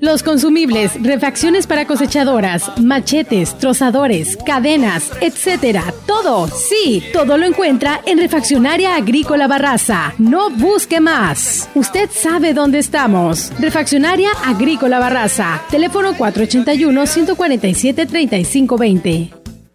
Los consumibles, refacciones para cosechadoras, machetes, trozadores, cadenas, etcétera. Todo, sí, todo lo encuentra en Refaccionaria Agrícola Barraza. No busque más. Usted sabe dónde estamos. Refaccionaria Agrícola Barraza. Teléfono 481 147 3520.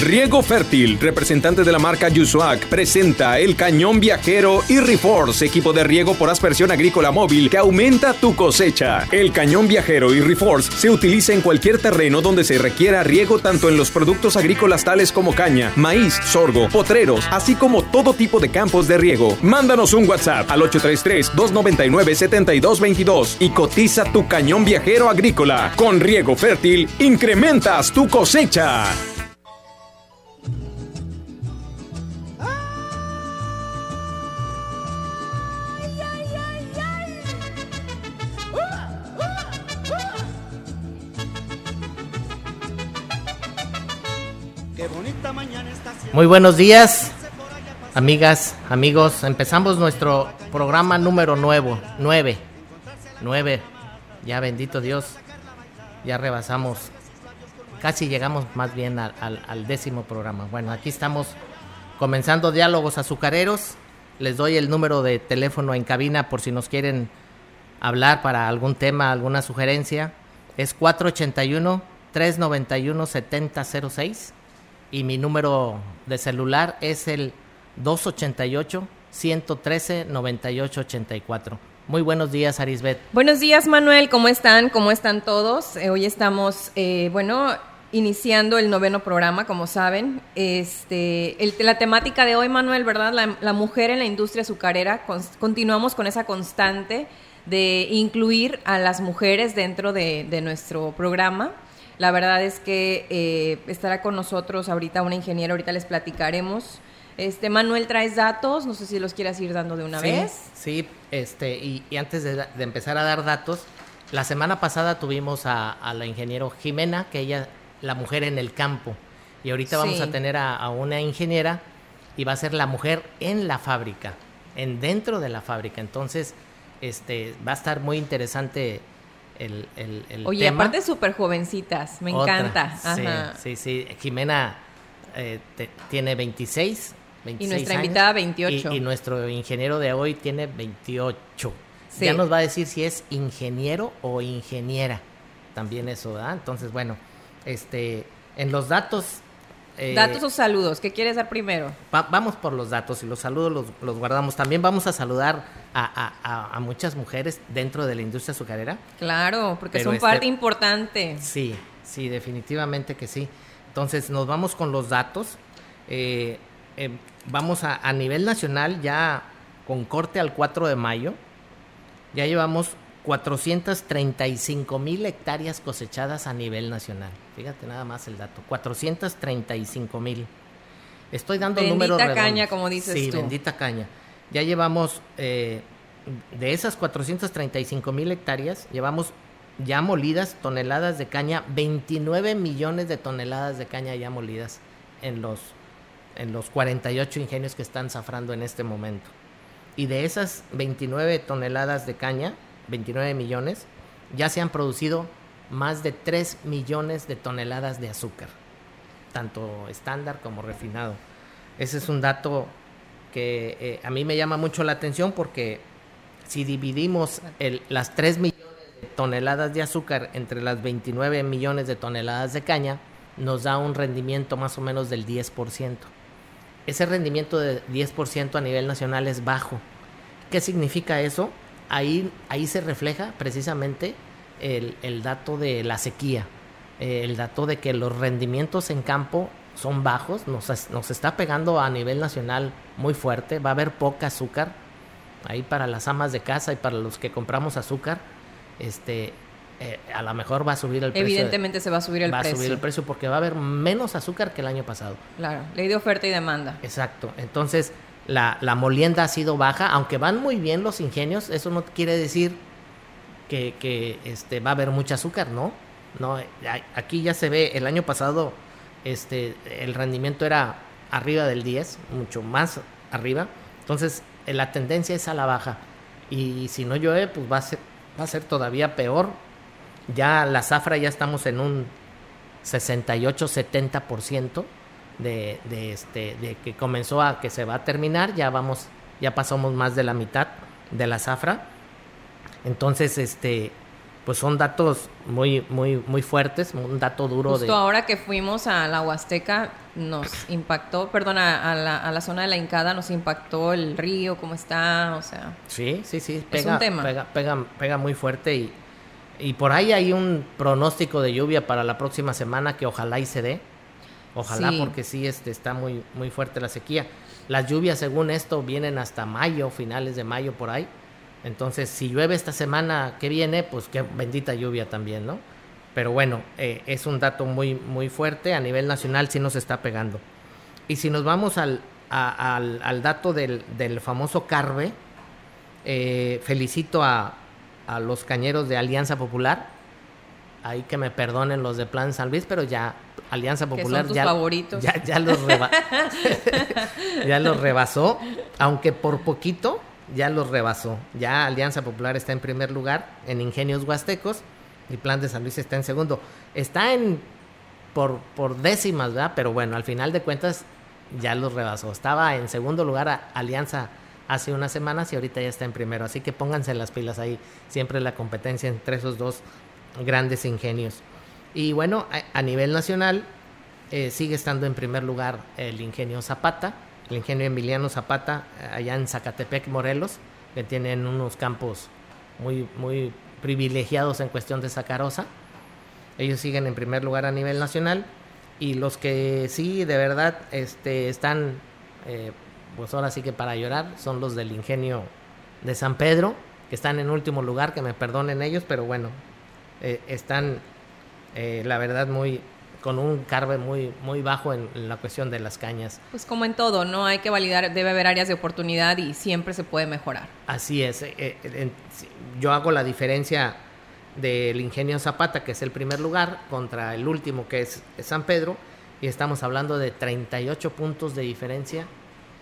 Riego Fértil, representante de la marca Yusuac, presenta el cañón viajero y Reforce, equipo de riego por aspersión agrícola móvil que aumenta tu cosecha. El cañón viajero y Reforce se utiliza en cualquier terreno donde se requiera riego tanto en los productos agrícolas tales como caña, maíz, sorgo, potreros, así como todo tipo de campos de riego. Mándanos un WhatsApp al 833-299-7222 y cotiza tu cañón viajero agrícola. Con Riego Fértil, incrementas tu cosecha. Muy buenos días, amigas, amigos. Empezamos nuestro programa número nuevo, nueve, nueve. Ya bendito Dios, ya rebasamos, casi llegamos más bien al, décimo programa. Bueno, aquí estamos comenzando diálogos azucareros. Les doy el número de teléfono en cabina por si nos quieren hablar para algún tema, alguna sugerencia. Es 481 391 7006 y mi número de celular es el 288 113 9884. Muy buenos días, Arisbet. Buenos días, Manuel. ¿Cómo están? ¿Cómo están todos? Eh, hoy estamos, eh, bueno, iniciando el noveno programa, como saben. Este, la temática de hoy, Manuel, ¿verdad? La, mujer en la industria azucarera. continuamos con esa constante de incluir a las mujeres dentro de, de nuestro programa. La verdad es que eh, estará con nosotros ahorita una ingeniera, ahorita les platicaremos. Este Manuel, traes datos, no sé si los quieras ir dando de una vez. Sí, este, y, antes de, empezar a dar datos, la semana pasada tuvimos a, la ingeniero Jimena, que ella, la mujer en el campo, y ahorita vamos a tener a, a, una ingeniera y va a ser la mujer en la fábrica, en dentro de la fábrica. Entonces, este, va a estar muy interesante el, el, Oye, aparte súper jovencitas, me encanta. Sí, sí, Jimena eh, tiene 26, 26 Y nuestra invitada 28. Y, nuestro ingeniero de hoy tiene 28. Ya nos va a decir si es ingeniero o ingeniera. También eso, ¿verdad? Entonces, bueno, este, en los datos... Eh, datos o saludos, ¿qué quieres dar primero? vamos por los datos y los saludos los, los guardamos. También vamos a saludar a, muchas mujeres dentro de la industria azucarera. Claro, porque son este parte importante. Sí, sí, definitivamente que sí. Entonces nos vamos con los datos. Eh, eh, vamos a, a nivel nacional ya con corte al 4 de mayo. Ya llevamos 435 mil hectáreas cosechadas a nivel nacional. Fíjate nada más el dato. 435 mil. Estoy dando números Bendita caña, como dices sí, tú. bendita caña. Ya llevamos, eh, de esas 435 mil hectáreas, llevamos ya molidas toneladas de caña, 29 millones de toneladas de caña ya molidas en los, en los 48 ingenios que están zafrando en este momento. Y de esas 29 toneladas de caña, 29 millones, ya se han producido más de 3 millones de toneladas de azúcar tanto estándar como refinado. Ese es un dato que eh, a mí me llama mucho la atención porque si dividimos las 3 millones de toneladas de azúcar entre las 29 millones de toneladas de caña, nos da un rendimiento más o menos del 10%. Ese rendimiento de 10% a nivel nacional es bajo. ¿Qué significa eso? Ahí, ahí se refleja precisamente el, dato de la sequía. Eh, el dato de que los rendimientos en campo son bajos, nos, nos, está pegando a nivel nacional muy fuerte, va a haber poca azúcar ahí para las amas de casa y para los que compramos azúcar, este, eh, a lo mejor va a subir el precio. Evidentemente se va a subir el precio. Va a subir el precio porque va a haber menos azúcar que el año pasado. Claro, ley de oferta y demanda. Exacto, entonces la, la molienda ha sido baja, aunque van muy bien los ingenios, eso no quiere decir que, que este, va a haber mucho azúcar, ¿no? No, aquí ya se ve, el año pasado este, el rendimiento era arriba del 10, mucho más arriba. Entonces, la tendencia es a la baja. Y si no llueve, pues va a ser, va a ser todavía peor. Ya la zafra ya estamos en un 68-70% de, de, este, de que comenzó a que se va a terminar. Ya vamos, ya pasamos más de la mitad de la zafra. Entonces, este, pues son datos muy, muy, muy fuertes, un dato duro Justo ahora que fuimos a la Huasteca nos impactó, perdón, a, la, a, la, zona de la Incada nos impactó el río, cómo está, o sea... Sí, sí, sí, pega, Pega, pega, pega muy fuerte y, y por ahí hay un pronóstico de lluvia para la próxima semana que ojalá y se dé. Ojalá porque sí este, está muy, muy fuerte la sequía. Las lluvias según esto vienen hasta mayo, finales de mayo por ahí. Entonces, si llueve esta semana que viene, pues qué bendita lluvia también, ¿no? Pero bueno, eh, es un dato muy, muy fuerte. A nivel nacional sí nos está pegando. Y si nos vamos al, al, dato del, del, famoso Carve, eh, felicito a, a, los cañeros de Alianza Popular. Ahí que me perdonen los de Plan San Luis, pero ya Alianza Popular ya, ya, ya, los ya los rebasó, aunque por poquito ya los rebasó. Ya Alianza Popular está en primer lugar en Ingenios Huastecos y Plan de San Luis está en segundo. Está en por, por décimas, ¿verdad? Pero bueno, al final de cuentas ya los rebasó. Estaba en segundo lugar Alianza hace unas semanas y ahorita ya está en primero. Así que pónganse las pilas ahí. Siempre la competencia entre esos dos grandes ingenios. Y bueno, a, nivel nacional eh, sigue estando en primer lugar el ingenio Zapata el ingenio Emiliano Zapata, allá en Zacatepec, Morelos, que tienen unos campos muy, muy privilegiados en cuestión de sacarosa. Ellos siguen en primer lugar a nivel nacional y los que sí de verdad este, están, eh, pues ahora sí que para llorar, son los del ingenio de San Pedro, que están en último lugar, que me perdonen ellos, pero bueno, eh, están eh, la verdad muy, con un carbe muy, muy bajo en, la cuestión de las cañas. Pues como en todo, ¿no? Hay que validar, debe haber áreas de oportunidad y siempre se puede mejorar. Así es. Eh, eh, yo hago la diferencia del Ingenio Zapata, que es el primer lugar, contra el último, que es San Pedro, y estamos hablando de 38 puntos de diferencia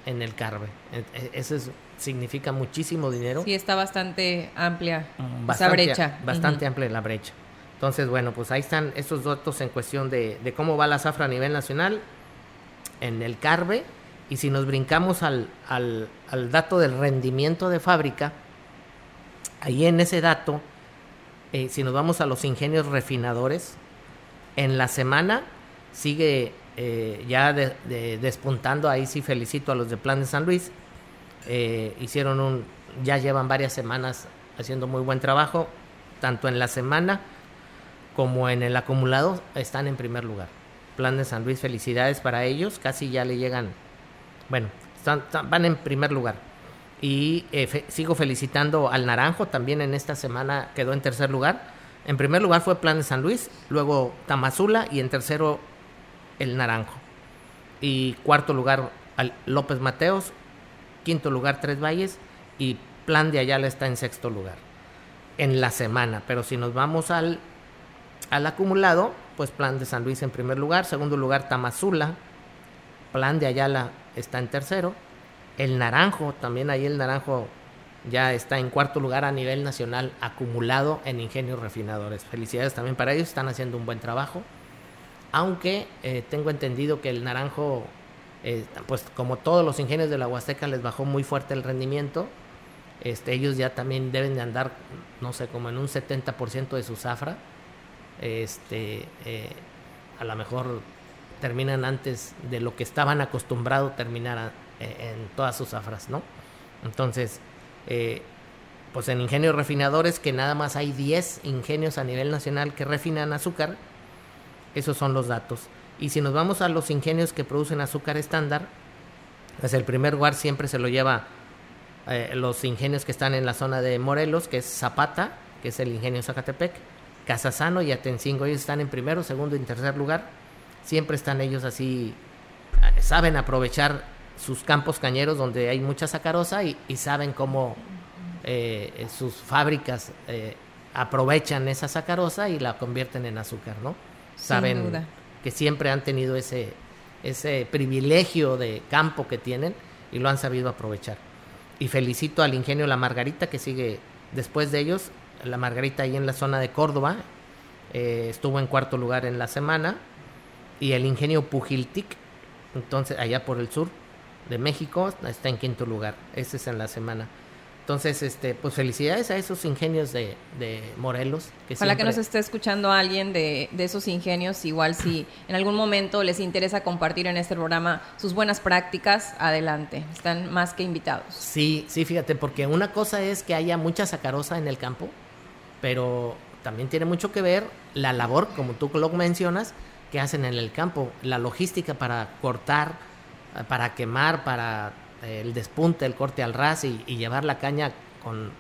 en el carbe. E, eso significa muchísimo dinero. Sí, está bastante amplia esa brecha. Bastante amplia la brecha. Entonces, bueno, pues ahí están estos datos en cuestión de, cómo va la zafra a nivel nacional en el CARBE. Y si nos brincamos al, al, dato del rendimiento de fábrica, ahí en ese dato, eh, si nos vamos a los ingenios refinadores, en la semana sigue eh, ya despuntando, ahí sí felicito a los de Plan de San Luis, eh, hicieron un, ya llevan varias semanas haciendo muy buen trabajo, tanto en la semana como en el acumulado están en primer lugar. Plan de San Luis, felicidades para ellos, casi ya le llegan, bueno, van en primer lugar. Y eh, sigo felicitando al Naranjo, también en esta semana quedó en tercer lugar. En primer lugar fue Plan de San Luis, luego Tamazula y en tercero el Naranjo. Y cuarto lugar al López Mateos, quinto lugar Tres Valles y Plan de Ayala está en sexto lugar en la semana. Pero si nos vamos al, al acumulado, pues Plan de San Luis en primer lugar, segundo lugar Tamazula, Plan de Ayala está en tercero, el Naranjo, también ahí el Naranjo ya está en cuarto lugar a nivel nacional acumulado en ingenios refinadores. Felicidades también para ellos, están haciendo un buen trabajo. Aunque eh, tengo entendido que el Naranjo, eh, pues como todos los ingenios de la Huasteca, les bajó muy fuerte el rendimiento este, ellos ya también deben de andar, no sé, como en un 70% de su zafra. Este, eh, a lo mejor terminan antes de lo que estaban acostumbrados a terminar eh, en todas sus zafras, ¿no? Entonces, eh, pues en ingenios refinadores, que nada más hay 10 ingenios a nivel nacional que refinan azúcar, esos son los datos. Y si nos vamos a los ingenios que producen azúcar estándar, pues el primer lugar siempre se lo lleva los ingenios que están en la zona de Morelos, que es Zapata, que es el ingenio Zacatepec, Casasano y Atencingo. Ellos están en primero, segundo y tercer lugar. Siempre están ellos así, eh, saben aprovechar sus campos cañeros donde hay mucha sacarosa y, saben cómo eh, sus fábricas aprovechan esa sacarosa y la convierten en azúcar, ¿no? Saben que siempre han tenido ese, ese privilegio de campo que tienen y lo han sabido aprovechar y felicito al ingenio La Margarita que sigue después de ellos. La Margarita ahí en la zona de Córdoba eh, estuvo en cuarto lugar en la semana y el ingenio Pujiltic, entonces allá por el sur de México, está en quinto lugar. Ese es en la semana. Entonces, este, pues felicidades a esos ingenios de, Morelos. Que Ojalá que nos esté escuchando alguien de, de, esos ingenios, igual si en algún momento les interesa compartir en este programa sus buenas prácticas, adelante, están más que invitados. Sí, sí, fíjate, porque una cosa es que haya mucha sacarosa en el campo, pero también tiene mucho que ver la labor, como tú lo mencionas, que hacen en el campo, la logística para cortar, para quemar, para el despunte, el corte al ras y, llevar la caña con,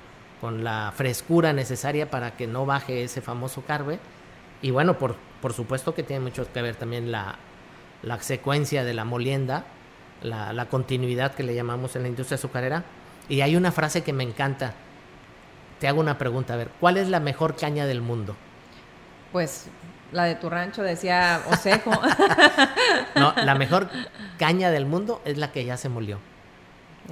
la frescura necesaria para que no baje ese famoso carbe. Y bueno, por, por supuesto que tiene mucho que ver también la, secuencia de la molienda, la, continuidad que le llamamos en la industria azucarera. Y hay una frase que me encanta. Te hago una pregunta, a ver, ¿cuál es la mejor caña del mundo? Pues la de tu rancho decía Osejo. no, la mejor caña del mundo es la que ya se molió.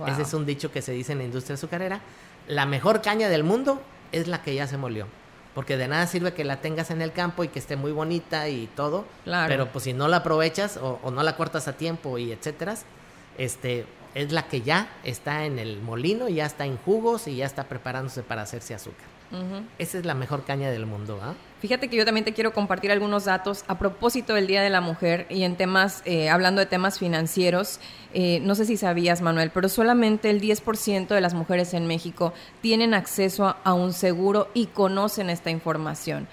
Ese es un dicho que se dice en la industria azucarera. La mejor caña del mundo es la que ya se molió. Porque de nada sirve que la tengas en el campo y que esté muy bonita y todo. Pero pues si no la aprovechas o, no la cortas a tiempo y etcétera, este, es la que ya está en el molino, ya está en jugos y ya está preparándose para hacerse azúcar. Esa es la mejor caña del mundo. ¿ah? Fíjate que yo también te quiero compartir algunos datos a propósito del Día de la Mujer y en temas, eh, hablando de temas financieros. Eh, no sé si sabías, Manuel, pero solamente el 10% de las mujeres en México tienen acceso a un seguro y conocen esta información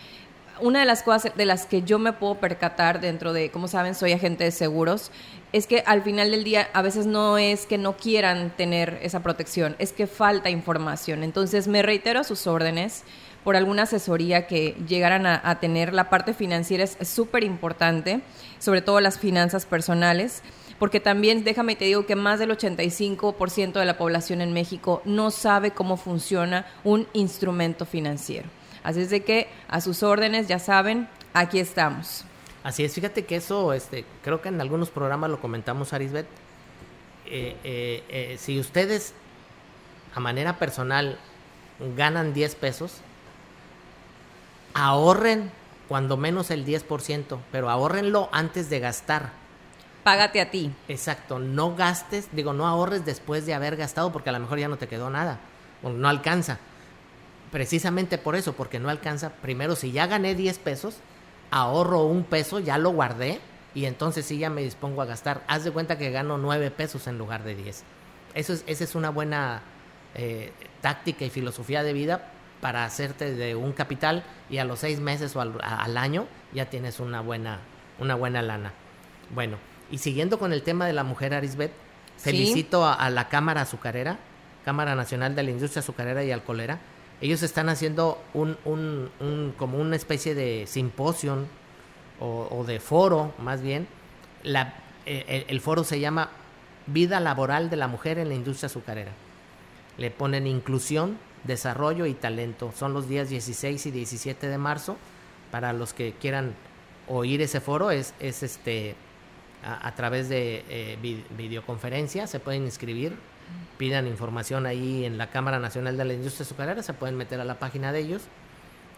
una de las cosas de las que yo me puedo percatar dentro de, como saben, soy agente de seguros, es que al final del día a veces no es que no quieran tener esa protección, es que falta información. Entonces me reitero sus órdenes por alguna asesoría que llegaran a, tener. La parte financiera es súper importante, sobre todo las finanzas personales porque también déjame te digo que más del 85% de la población en México no sabe cómo funciona un instrumento financiero. Así es de que a sus órdenes, ya saben, aquí estamos. Así es, fíjate que eso, este, creo que en algunos programas lo comentamos, Arisbet. Eh, eh, eh, si ustedes a manera personal ganan 10 pesos, ahorren cuando menos el 10%, pero ahorrenlo antes de gastar. Págate a ti. Exacto, no gastes, digo, no ahorres después de haber gastado porque a lo mejor ya no te quedó nada, o no alcanza precisamente por eso, porque no alcanza. Primero, si ya gané 10 pesos, ahorro un peso, ya lo guardé y entonces sí ya me dispongo a gastar. Haz de cuenta que gano 9 pesos en lugar de 10. Eso es, esa es una buena eh, táctica y filosofía de vida para hacerte de un capital y a los seis meses o al, año ya tienes una buena, una buena lana. Bueno, y siguiendo con el tema de la mujer Arisbet, felicito a, la Cámara Azucarera, Cámara Nacional de la Industria Azucarera y Alcoholera. Ellos están haciendo un, como una especie de simposio o, de foro, más bien. La, eh, el foro se llama Vida Laboral de la Mujer en la Industria Azucarera. Le ponen inclusión, desarrollo y talento. Son los días 16 y 17 de marzo. Para los que quieran oír ese foro, es, es este a, través de eh, videoconferencia, se pueden inscribir, pidan información ahí en la Cámara Nacional de la Industria Azucarera, se pueden meter a la página de ellos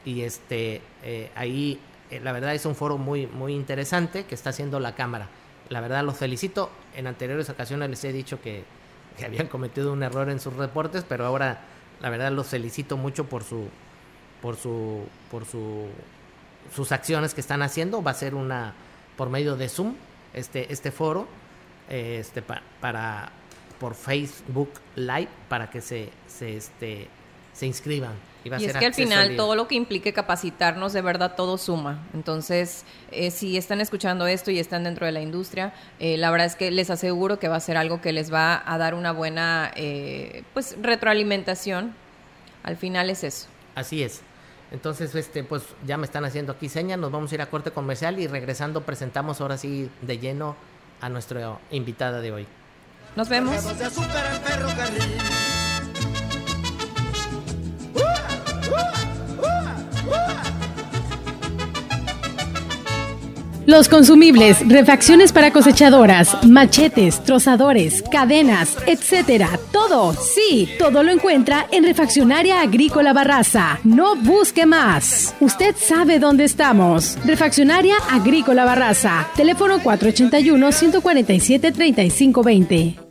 y este eh, ahí eh, la verdad es un foro muy muy interesante que está haciendo la Cámara. La verdad los felicito. En anteriores ocasiones les he dicho que, habían cometido un error en sus reportes, pero ahora la verdad los felicito mucho por su por su por su sus acciones que están haciendo. Va a ser una por medio de Zoom este este foro este para por Facebook Live para que se se este se inscriban y, es que al final todo lo que implique capacitarnos, de verdad todo suma. Entonces, eh, si están escuchando esto y están dentro de la industria, eh, la verdad es que les aseguro que va a ser algo que les va a dar una buena eh, pues retroalimentación. Al final es eso. Así es. Entonces, este, pues ya me están haciendo aquí señas, nos vamos a ir a corte comercial y regresando presentamos ahora sí de lleno a nuestra invitada de hoy. Nos vemos. Los consumibles, refacciones para cosechadoras, machetes, trozadores, cadenas, etcétera. Todo, sí, todo lo encuentra en Refaccionaria Agrícola Barraza. No busque más. Usted sabe dónde estamos. Refaccionaria Agrícola Barraza. Teléfono 481 147 3520.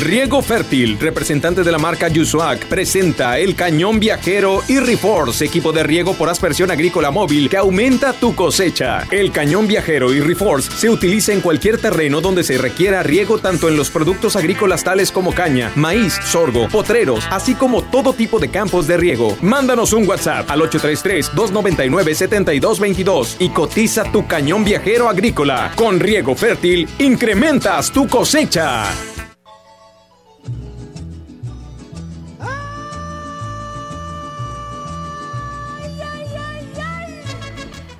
Riego Fértil, representante de la marca Yusuac, presenta el cañón viajero y Reforce, equipo de riego por aspersión agrícola móvil que aumenta tu cosecha. El cañón viajero y Reforce se utiliza en cualquier terreno donde se requiera riego tanto en los productos agrícolas tales como caña, maíz, sorgo, potreros, así como todo tipo de campos de riego. Mándanos un WhatsApp al 833-299-7222 y cotiza tu cañón viajero agrícola. Con Riego Fértil, incrementas tu cosecha.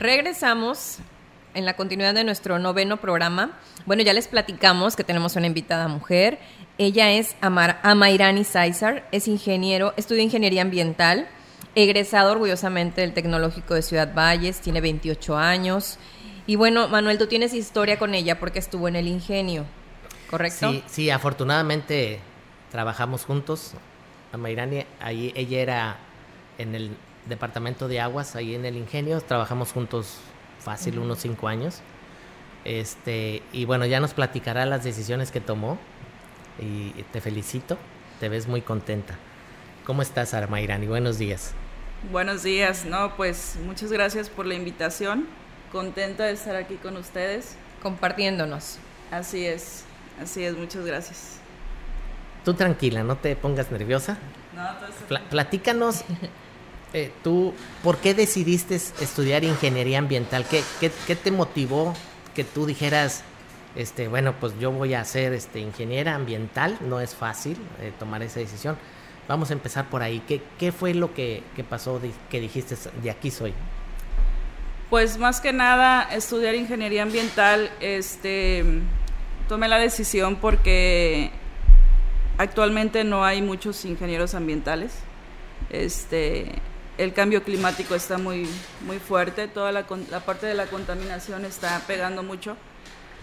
Regresamos en la continuidad de nuestro noveno programa. Bueno, ya les platicamos que tenemos una invitada mujer. Ella es Amar, Amairani Saizar, es ingeniero, estudia ingeniería ambiental, egresado orgullosamente del Tecnológico de Ciudad Valles, tiene 28 años. Y bueno, Manuel, tú tienes historia con ella porque estuvo en el ingenio, ¿correcto? Sí, sí afortunadamente trabajamos juntos. Amairani, ahí ella era en el departamento de aguas ahí en el ingenio. Trabajamos juntos fácil unos cinco años. Este, y bueno, ya nos platicará las decisiones que tomó. Y te felicito. te ves muy contenta. ¿Cómo estás, Armairani? Buenos días. Buenos días, no, pues muchas gracias por la invitación. Contenta de estar aquí con ustedes. Compartiéndonos. Así es, así es, muchas gracias. Tú tranquila, no te pongas nerviosa. No, todo está Pla- platícanos, eh, tú, ¿por qué decidiste estudiar ingeniería ambiental? ¿Qué, qué, te motivó que tú dijeras, este, bueno, pues yo voy a ser este, ingeniera ambiental? No es fácil eh, tomar esa decisión. Vamos a empezar por ahí. ¿Qué, qué fue lo que, que pasó de- que dijiste, de aquí soy? Pues más que nada estudiar ingeniería ambiental, este, tomé la decisión porque actualmente no hay muchos ingenieros ambientales. Este, el cambio climático está muy, muy fuerte, toda la, parte de la contaminación está pegando mucho.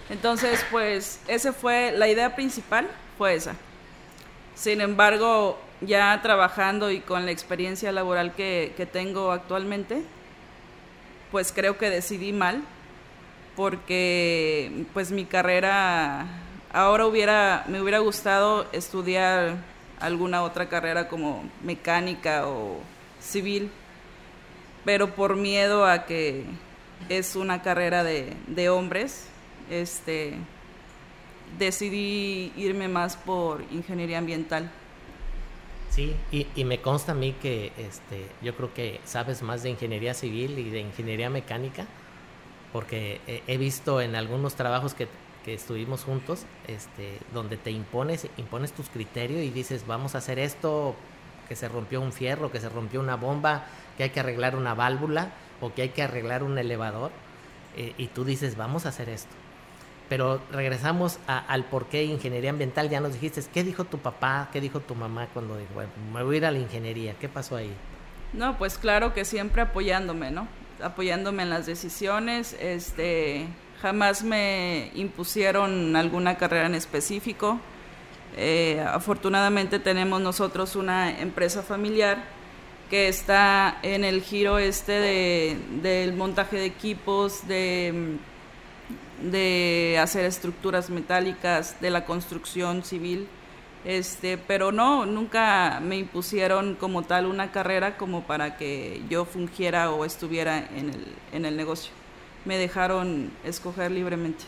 Entonces, pues, esa fue la idea principal, fue esa. Sin embargo, ya trabajando y con la experiencia laboral que, que tengo actualmente, pues creo que decidí mal, porque pues mi carrera, ahora hubiera, me hubiera gustado estudiar alguna otra carrera como mecánica o civil, pero por miedo a que es una carrera de, de hombres, este, decidí irme más por ingeniería ambiental. Sí, y, y me consta a mí que este, yo creo que sabes más de ingeniería civil y de ingeniería mecánica, porque he, visto en algunos trabajos que, que estuvimos juntos, este, donde te impones, impones tus criterios y dices, vamos a hacer esto, que se rompió un fierro, que se rompió una bomba, que hay que arreglar una válvula o que hay que arreglar un elevador, eh, y tú dices, vamos a hacer esto. Pero regresamos a- al por qué ingeniería ambiental. Ya nos dijiste, ¿qué dijo tu papá? ¿Qué dijo tu mamá cuando dijo, "Bueno, me voy a ir a la ingeniería? ¿Qué pasó ahí? No, pues claro que siempre apoyándome, ¿no? Apoyándome en las decisiones, este, jamás me impusieron alguna carrera en específico. Eh, afortunadamente tenemos nosotros una empresa familiar que está en el giro este de, del montaje de equipos, de, de hacer estructuras metálicas, de la construcción civil. Este, pero no, nunca me impusieron como tal una carrera como para que yo fungiera o estuviera en el, en el negocio. Me dejaron escoger libremente.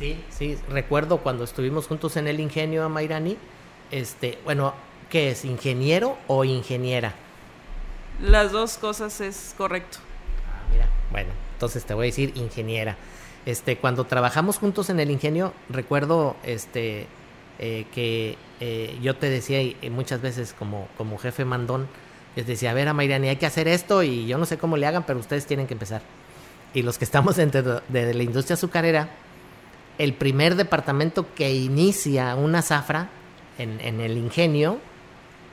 Sí, sí, recuerdo cuando estuvimos juntos en el ingenio Amairani, este, bueno, ¿qué es? ¿Ingeniero o ingeniera? Las dos cosas es correcto. Ah, mira, bueno, entonces te voy a decir ingeniera. Este, cuando trabajamos juntos en el ingenio, recuerdo este, eh, que eh, yo te decía y, y muchas veces como, como jefe mandón, les decía, a ver, Amairani, hay que hacer esto y yo no sé cómo le hagan, pero ustedes tienen que empezar. Y los que estamos dentro de la industria azucarera, el primer departamento que inicia una zafra en, el ingenio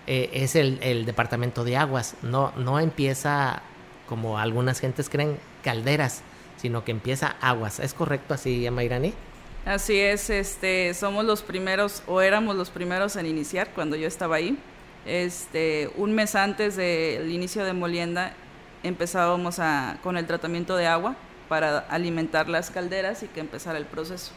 eh, es el, el departamento de aguas. No, no empieza, como algunas gentes creen, calderas, sino que empieza aguas. ¿Es correcto así, Amairani? Así es, este, somos los primeros, o éramos los primeros en iniciar cuando yo estaba ahí. Este, un mes antes del inicio de Molienda empezábamos a, con el tratamiento de agua para alimentar las calderas y que empezara el proceso.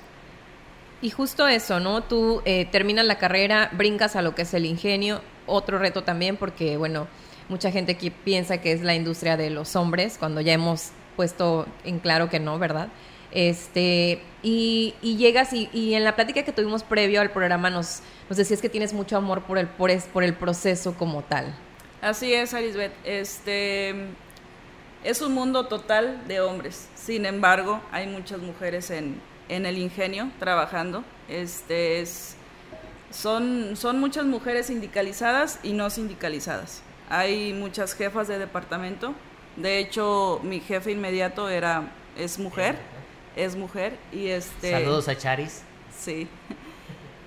Y justo eso, ¿no? Tú eh, terminas la carrera, brincas a lo que es el ingenio, otro reto también porque, bueno, mucha gente aquí piensa que es la industria de los hombres, cuando ya hemos puesto en claro que no, ¿verdad? Este, y, y llegas y, y, en la plática que tuvimos previo al programa nos, nos decías que tienes mucho amor por el, por, es, por el proceso como tal. Así es, Arisbeth. Este, es un mundo total de hombres. Sin embargo, hay muchas mujeres en, en el ingenio trabajando. Este es, son, son muchas mujeres sindicalizadas y no sindicalizadas. Hay muchas jefas de departamento. De hecho, mi jefe inmediato era es mujer, es mujer y este. Saludos a Charis. Sí.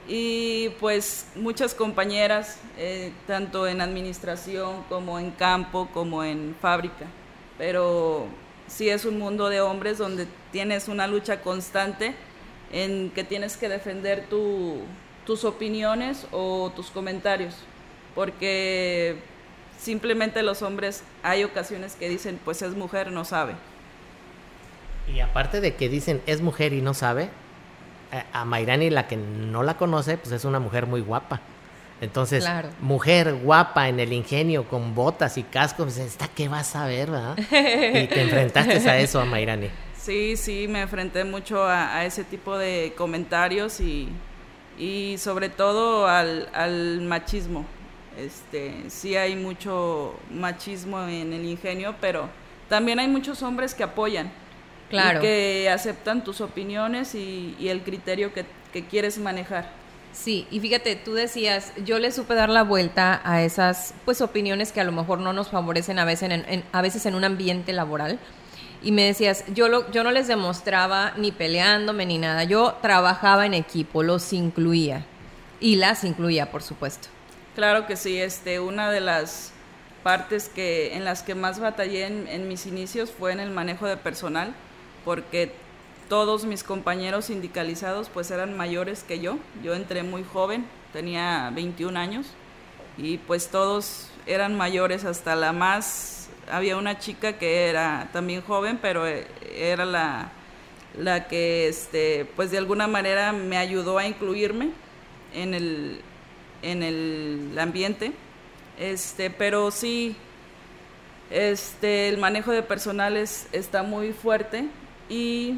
Y pues muchas compañeras, eh, tanto en administración como en campo, como en fábrica. Pero sí es un mundo de hombres donde tienes una lucha constante en que tienes que defender tu, tus opiniones o tus comentarios. Porque simplemente los hombres hay ocasiones que dicen, pues es mujer, no sabe. Y aparte de que dicen es mujer y no sabe, a Mairani, la que no la conoce, pues es una mujer muy guapa. Entonces, mujer guapa en el ingenio, con botas y cascos, pues, ¿esta qué vas a ver, verdad? Y te enfrentaste a eso, a Mayrani. Sí, sí, me enfrenté mucho a, ese tipo de comentarios y, y sobre todo al, al, machismo. Este, sí hay mucho machismo en el ingenio, pero también hay muchos hombres que apoyan. Claro. Y que aceptan tus opiniones y, y el criterio que, que quieres manejar. Sí, y fíjate, tú decías, yo le supe dar la vuelta a esas pues opiniones que a lo mejor no nos favorecen a veces en, a veces en un ambiente laboral. Y me decías, yo, lo, yo no les demostraba ni peleándome ni nada, yo trabajaba en equipo, los incluía. Y las incluía, por supuesto. Claro que sí, este, una de las partes que, en las que más batallé en, en mis inicios fue en el manejo de personal, porque todos mis compañeros sindicalizados pues eran mayores que yo. Yo entré muy joven, tenía 21 años y pues todos eran mayores hasta la más había una chica que era también joven, pero eh, era la, la que este pues de alguna manera me ayudó a incluirme en el en el ambiente. Este, pero sí este el manejo de personales está muy fuerte y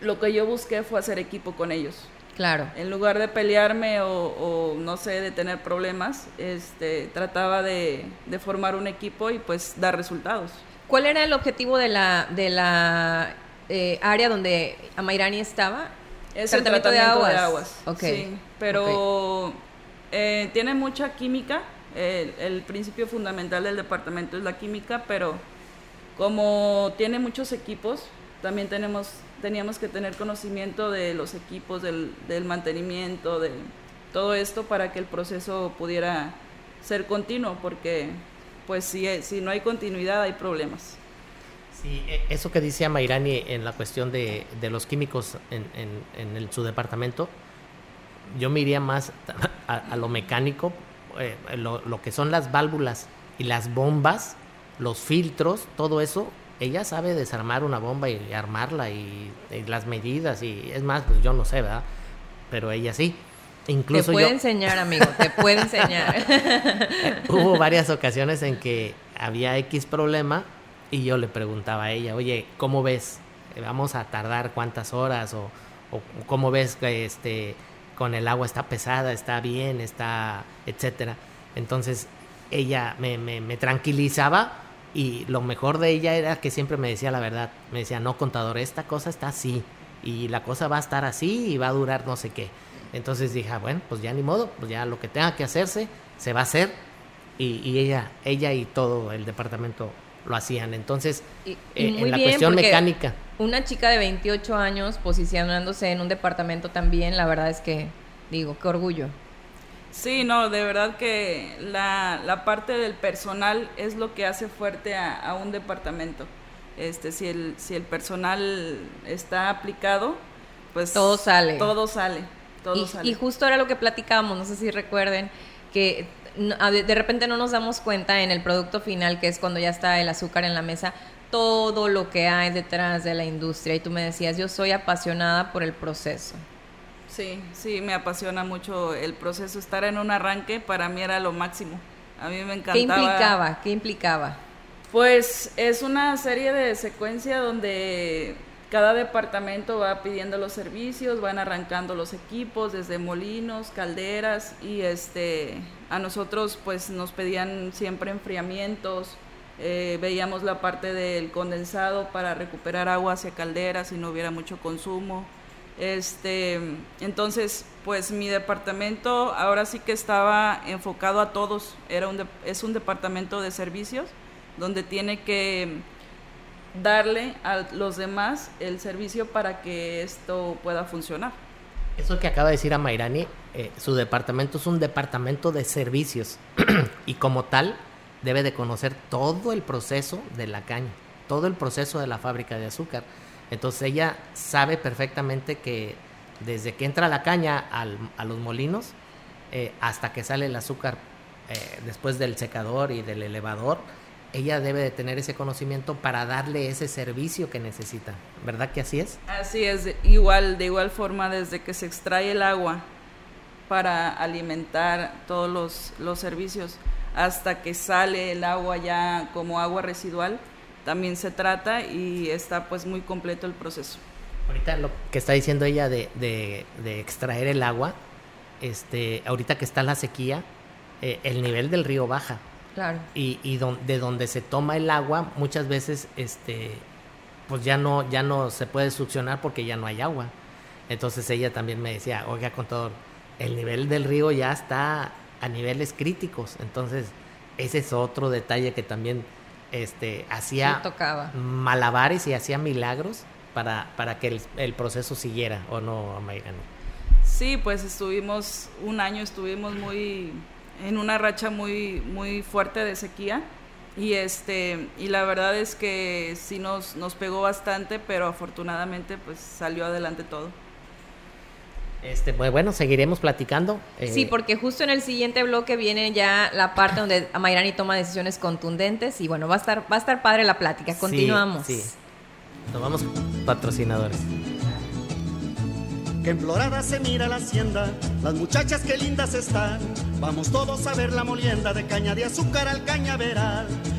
lo que yo busqué fue hacer equipo con ellos. Claro. En lugar de pelearme o, no sé, de tener problemas, este, trataba de, formar un equipo y pues dar resultados. ¿Cuál era el objetivo de la, de la eh, área donde Amairani estaba? Es el tratamiento de aguas. Sí, pero eh, tiene mucha química. el principio fundamental del departamento es la química, pero como tiene muchos equipos, también tenemos teníamos que tener conocimiento de los equipos, del, mantenimiento, de todo esto para que el proceso pudiera ser continuo, porque pues si, si no hay continuidad hay problemas. Sí, e, eso que decía Mayrani en la cuestión de, de los químicos en, en, en su departamento, yo me iría más a, lo mecánico, eh, lo, lo, que son las válvulas y las bombas, los filtros, todo eso ella sabe desarmar una bomba y, armarla y, las medidas y es más, pues yo no sé, ¿verdad? Pero ella sí. Incluso te puede enseñar, amigo, te puede enseñar. Hubo varias ocasiones en que había X problema y yo le preguntaba a ella, oye, ¿cómo ves? ¿Vamos a tardar cuántas horas? ¿O, o cómo ves que este, con el agua está pesada, está bien, está, etcétera? Entonces ella me, me, me tranquilizaba y lo mejor de ella era que siempre me decía la verdad. Me decía, no, contador, esta cosa está así. Y la cosa va a estar así y va a durar no sé qué. Entonces dije, ah, bueno, pues ya ni modo, pues ya lo que tenga que hacerse, se va a hacer. Y, ella, ella y todo el departamento lo hacían. Entonces, eh, en la cuestión mecánica. Una chica de 28 años posicionándose en un departamento también, la verdad es que, digo, qué orgullo. Sí, no, de verdad que la, la parte del personal es lo que hace fuerte a, un departamento. Este, si el, si el personal está aplicado, pues todo sale. Todo sale. Todo y, sale. y justo era lo que platicábamos, no sé si recuerden, que de repente no nos damos cuenta en el producto final, que es cuando ya está el azúcar en la mesa, todo lo que hay detrás de la industria. Y tú me decías, yo soy apasionada por el proceso. Sí, sí, me apasiona mucho el proceso. Estar en un arranque para mí era lo máximo. A mí me encantaba. ¿Qué implicaba? ¿Qué implicaba? Pues es una serie de secuencia donde cada departamento va pidiendo los servicios, van arrancando los equipos desde molinos, calderas y este a nosotros pues nos pedían siempre enfriamientos, eh, veíamos la parte del condensado para recuperar agua hacia calderas si no hubiera mucho consumo. Este, entonces, pues mi departamento ahora sí que estaba enfocado a todos. Era un es un departamento de servicios donde tiene que darle a los demás el servicio para que esto pueda funcionar. Eso que acaba de decir a Mayrani, eh, su departamento es un departamento de servicios y como tal debe de conocer todo el proceso de la caña, todo el proceso de la fábrica de azúcar entonces ella sabe perfectamente que desde que entra la caña a los molinos eh, hasta que sale el azúcar eh, después del secador y del elevador, ella debe de tener ese conocimiento para darle ese servicio que necesita. ¿Verdad que así es? Así es, igual, de igual forma desde que se extrae el agua para alimentar todos los, los servicios hasta que sale el agua ya como agua residual también se trata y está pues muy completo el proceso. Ahorita lo que está diciendo ella de, de, extraer el agua, este, ahorita que está la sequía, eh, el nivel del río baja. Claro. Y, y de donde se toma el agua, muchas veces, este, pues ya no, ya no se puede succionar porque ya no hay agua. Entonces ella también me decía, oiga, contador, el nivel del río ya está a niveles críticos. Entonces, ese es otro detalle que también este, hacía malabares y hacía milagros para, para que el, proceso siguiera, ¿o no, Mayrani? Sí, pues estuvimos, un año estuvimos muy, en una racha muy, muy fuerte de sequía y este y la verdad es que sí nos, nos pegó bastante, pero afortunadamente pues salió adelante todo. Este, pues bueno, seguiremos platicando. Eh, sí, porque justo en el siguiente bloque viene ya la parte donde Mayrani toma decisiones contundentes y bueno, va a estar, va a estar padre la plática. Continuamos. Sí, Tomamos patrocinadores. Que en Florada se mira la hacienda, las muchachas que lindas están. Vamos todos a ver la molienda de caña de azúcar al cañaveral.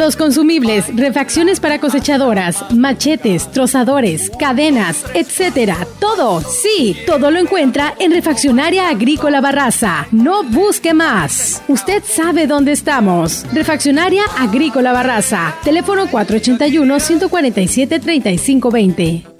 Los consumibles, refacciones para cosechadoras, machetes, trozadores, cadenas, etcétera. Todo, sí, todo lo encuentra en Refaccionaria Agrícola Barraza. No busque más. Usted sabe dónde estamos. Refaccionaria Agrícola Barraza. Teléfono 481 147 3520.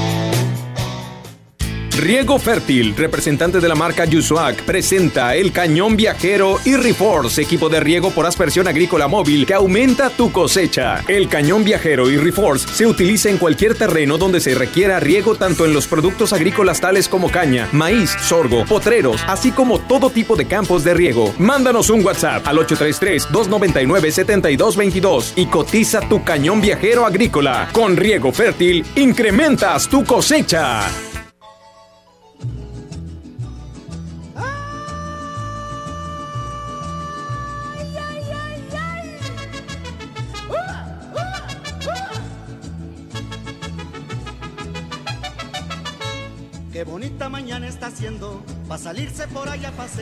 Riego Fértil, representante de la marca Yusuac, presenta el cañón viajero y Reforce, equipo de riego por aspersión agrícola móvil que aumenta tu cosecha. El cañón viajero y Reforce se utiliza en cualquier terreno donde se requiera riego tanto en los productos agrícolas tales como caña, maíz, sorgo, potreros, así como todo tipo de campos de riego. Mándanos un WhatsApp al 833-299-7222 y cotiza tu cañón viajero agrícola. Con Riego Fértil, incrementas tu cosecha.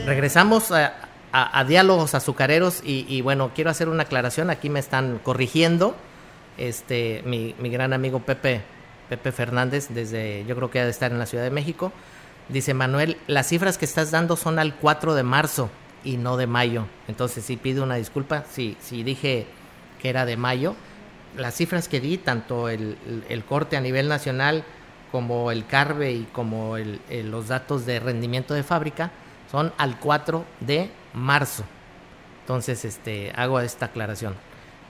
Regresamos a, diálogos azucareros y, bueno, quiero hacer una aclaración. Aquí me están corrigiendo. Este, mi, gran amigo Pepe, Pepe Fernández, desde yo creo que ha de estar en la Ciudad de México. Dice Manuel, las cifras que estás dando son al 4 de marzo y no de mayo. Entonces sí pido una disculpa si, dije que era de mayo. Las cifras que di, tanto el corte a nivel nacional como el CARBE y como el, los datos de rendimiento de fábrica son al 4 de marzo. Entonces, este, hago esta aclaración.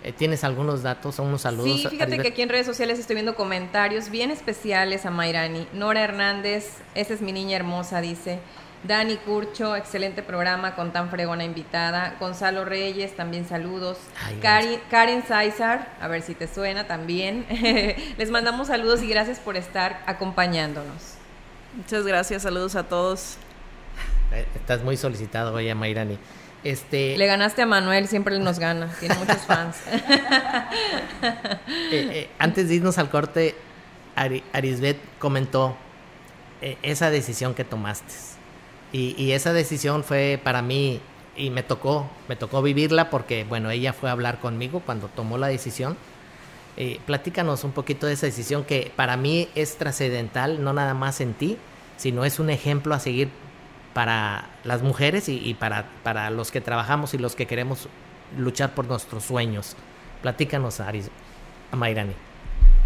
Eh, ¿Tienes algunos datos o unos saludos? Sí, fíjate que aquí en redes sociales estoy viendo comentarios bien especiales a Mayrani. Nora Hernández, esa es mi niña hermosa, dice. Dani Curcho, excelente programa con tan fregona invitada. Gonzalo Reyes, también saludos. Karen, Karen a ver si te suena también. Les mandamos saludos y gracias por estar acompañándonos. Muchas gracias, saludos a todos. Eh, Estás muy solicitado hoy a Mayrani. Este, Le ganaste a Manuel, siempre nos gana. Tiene muchos fans. eh, eh, antes de irnos al corte, Ari- Arisbet comentó eh, esa decisión que tomaste. Y, esa decisión fue para mí, y me tocó, me tocó vivirla porque, bueno, ella fue a hablar conmigo cuando tomó la decisión. Eh, platícanos un poquito de esa decisión que para mí es trascendental, no nada más en ti, sino es un ejemplo a seguir para las mujeres y, y para, para los que trabajamos y los que queremos luchar por nuestros sueños. Platícanos, Aris, a Mayrani.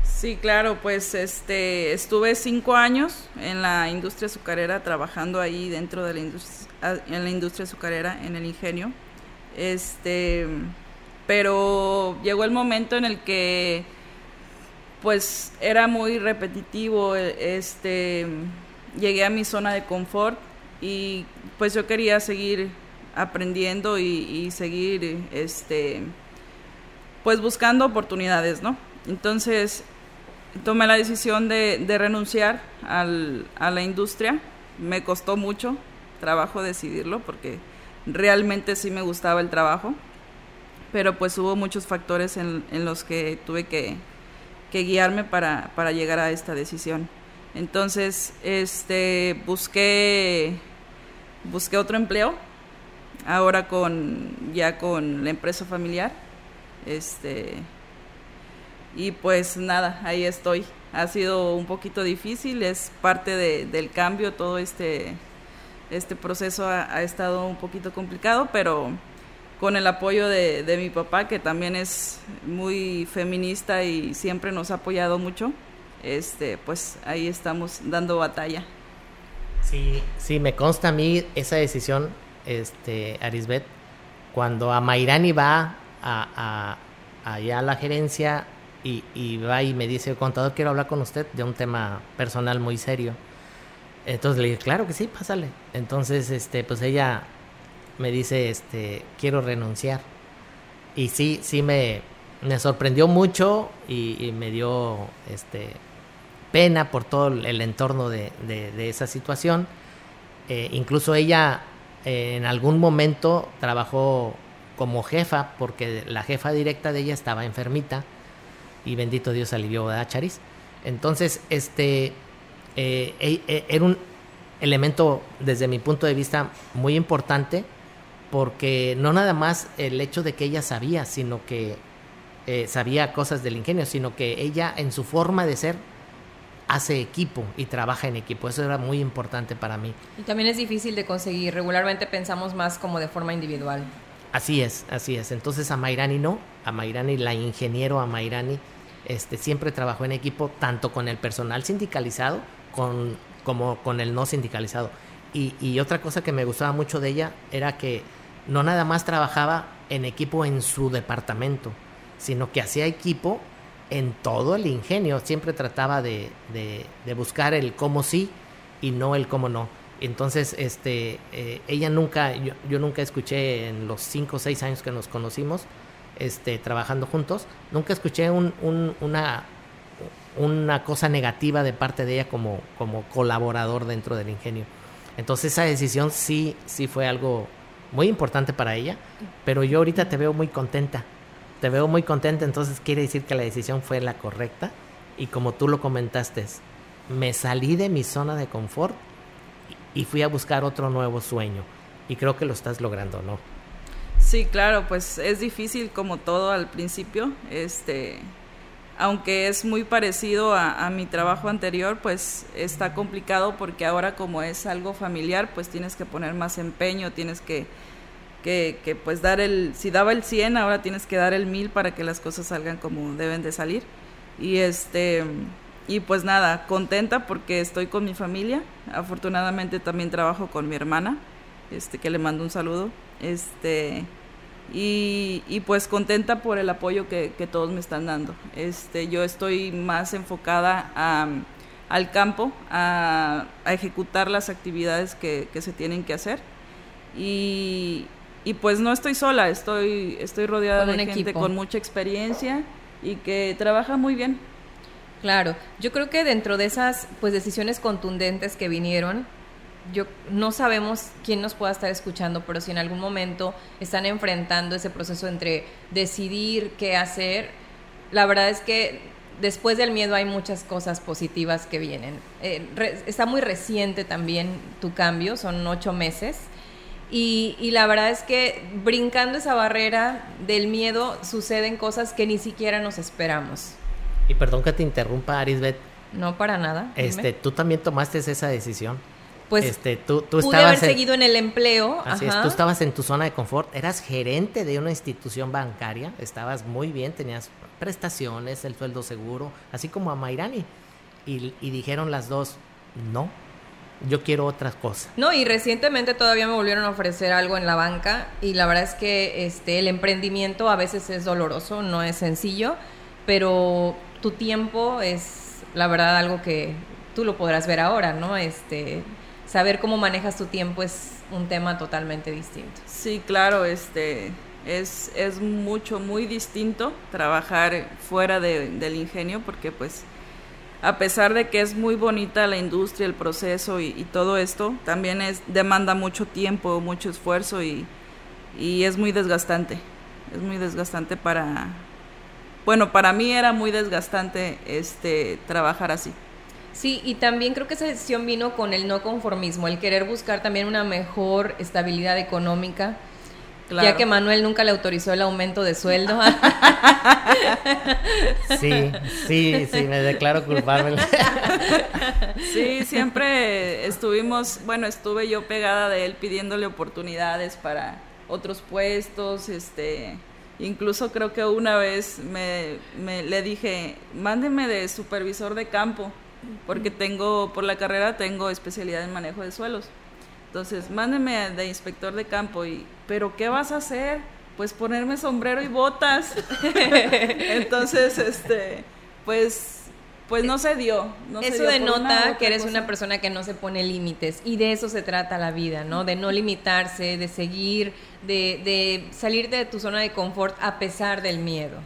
Sí, claro, pues este estuve cinco años en la industria azucarera trabajando ahí dentro de la industria, en la industria azucarera en el ingenio. Este, pero llegó el momento en el que pues era muy repetitivo, este llegué a mi zona de confort y pues yo quería seguir aprendiendo y seguir este pues buscando oportunidades, ¿no? Entonces tomé la decisión de, renunciar a la industria. Me costó mucho trabajo decidirlo porque realmente sí me gustaba el trabajo, pero pues hubo muchos factores en, en los que tuve que, guiarme para, llegar a esta decisión. Entonces, este, busqué, busqué otro empleo, ahora con, ya con la empresa familiar, este, y pues nada, ahí estoy. Ha sido un poquito difícil, es parte de- del cambio, todo este, este proceso ha, estado un poquito complicado, pero con el apoyo de, de mi papá, que también es muy feminista y siempre nos ha apoyado mucho, este, pues ahí estamos dando batalla. Sí, sí, me consta a mí esa decisión, este, Arisbet, cuando a Mayrani va a, a- allá a la gerencia y, va y me dice, contador, quiero hablar con usted de un tema personal muy serio. Entonces le dije, claro que sí, pásale. Entonces, este, pues ella me dice, este, quiero renunciar. Y sí, sí me, me sorprendió mucho y, me dio, este, pena por todo el entorno de, de- de esa situación. Eh, incluso ella eh, en algún momento trabajó como jefa porque la jefa directa de ella estaba enfermita y bendito Dios alivió a Charis. Entonces, este eh, e- e- era un elemento desde mi punto de vista muy importante porque no nada más el hecho de que ella sabía, sino que eh, sabía cosas del ingenio, sino que ella en su forma de ser hace equipo y trabaja en equipo. Eso era muy importante para mí. Y también es difícil de conseguir. Regularmente pensamos más como de forma individual. Así es, así es. Entonces a Mayrani no, a Mayrani, la ingeniero a Mayrani, este, siempre trabajó en equipo tanto con el personal sindicalizado con, como con el no sindicalizado. Y, otra cosa que me gustaba mucho de ella era que no nada más trabajaba en equipo en su departamento, sino que hacía equipo en todo el ingenio. Siempre trataba de, de- de buscar el cómo sí y no el cómo no. Entonces, este, eh, ella nunca, yo, yo nunca escuché en los cinco o seis años que nos conocimos, este, trabajando juntos, nunca escuché un- un- una, una cosa negativa de parte de ella como, como colaborador dentro del ingenio. Entonces esa decisión sí, sí fue algo muy importante para ella, pero yo ahorita te veo muy contenta, te veo muy contenta, entonces quiere decir que la decisión fue la correcta y como tú lo comentaste, me salí de mi zona de confort y fui a buscar otro nuevo sueño y creo que lo estás logrando, ¿no? Sí, claro, pues es difícil como todo al principio, este, aunque es muy parecido a, mi trabajo anterior, pues está complicado porque ahora como es algo familiar, pues tienes que poner más empeño, tienes que, que, que, pues dar el, si daba el 100, ahora tienes que dar el 1000 para que las cosas salgan como deben de salir. Y este, y pues nada, contenta porque estoy con mi familia, afortunadamente también trabajo con mi hermana, este, que le mando un saludo, este, y, y pues contenta por el apoyo que, que todos me están dando. Este, yo estoy más enfocada a, al campo, a, a ejecutar las actividades que, que se tienen que hacer. Y, y pues no estoy sola, estoy, estoy rodeada de gente equipo. con mucha experiencia y que trabaja muy bien. Claro, yo creo que dentro de esas pues decisiones contundentes que vinieron, yo no sabemos quién nos pueda estar escuchando, pero si en algún momento están enfrentando ese proceso entre decidir qué hacer, la verdad es que después del miedo hay muchas cosas positivas que vienen. Eh, está muy reciente también tu cambio, son ocho meses. Y, y, la verdad es que brincando esa barrera del miedo suceden cosas que ni siquiera nos esperamos. Y perdón que te interrumpa, Arisbet. No, para nada. Este, tú también tomaste esa decisión. Pues este, tú, tú pude haber seguido en el empleo. Así es, tú estabas en tu zona de confort, eras gerente de una institución bancaria, estabas muy bien, tenías prestaciones, el sueldo seguro, así como a Mairani. Y, y dijeron las dos, no, yo quiero otra cosa. No, y recientemente todavía me volvieron a ofrecer algo en la banca y la verdad es que este el emprendimiento a veces es doloroso, no es sencillo, pero tu tiempo es la verdad algo que tú lo podrás ver ahora, ¿no? Este saber cómo manejas tu tiempo es un tema totalmente distinto. Sí, claro, este es, es mucho, muy distinto trabajar fuera de, del ingenio porque pues a pesar de que es muy bonita la industria, el proceso y, todo esto, también es demanda mucho tiempo, mucho esfuerzo y, y, es muy desgastante. Es muy desgastante para bueno, para mí era muy desgastante este trabajar así. Sí, y también creo que esa decisión vino con el no conformismo, el querer buscar también una mejor estabilidad económica ya que Manuel nunca le autorizó el aumento de sueldo. sí, sí, sí, me declaro culpable. sí, siempre estuvimos, bueno, estuve yo pegada de él pidiéndole oportunidades para otros puestos, este, incluso creo que una vez me, me le dije, mándeme de supervisor de campo, porque tengo, por la carrera tengo especialidad en manejo de suelos. Entonces, mándeme de inspector de campo y, ¿pero qué vas a hacer? Pues ponerme sombrero y botas. Entonces, este, pues, pues no se dio. eso denota que eres una persona que no se pone límites y de eso se trata la vida, ¿no? De no limitarse, de seguir, de, de salir de tu zona de confort a pesar del miedo.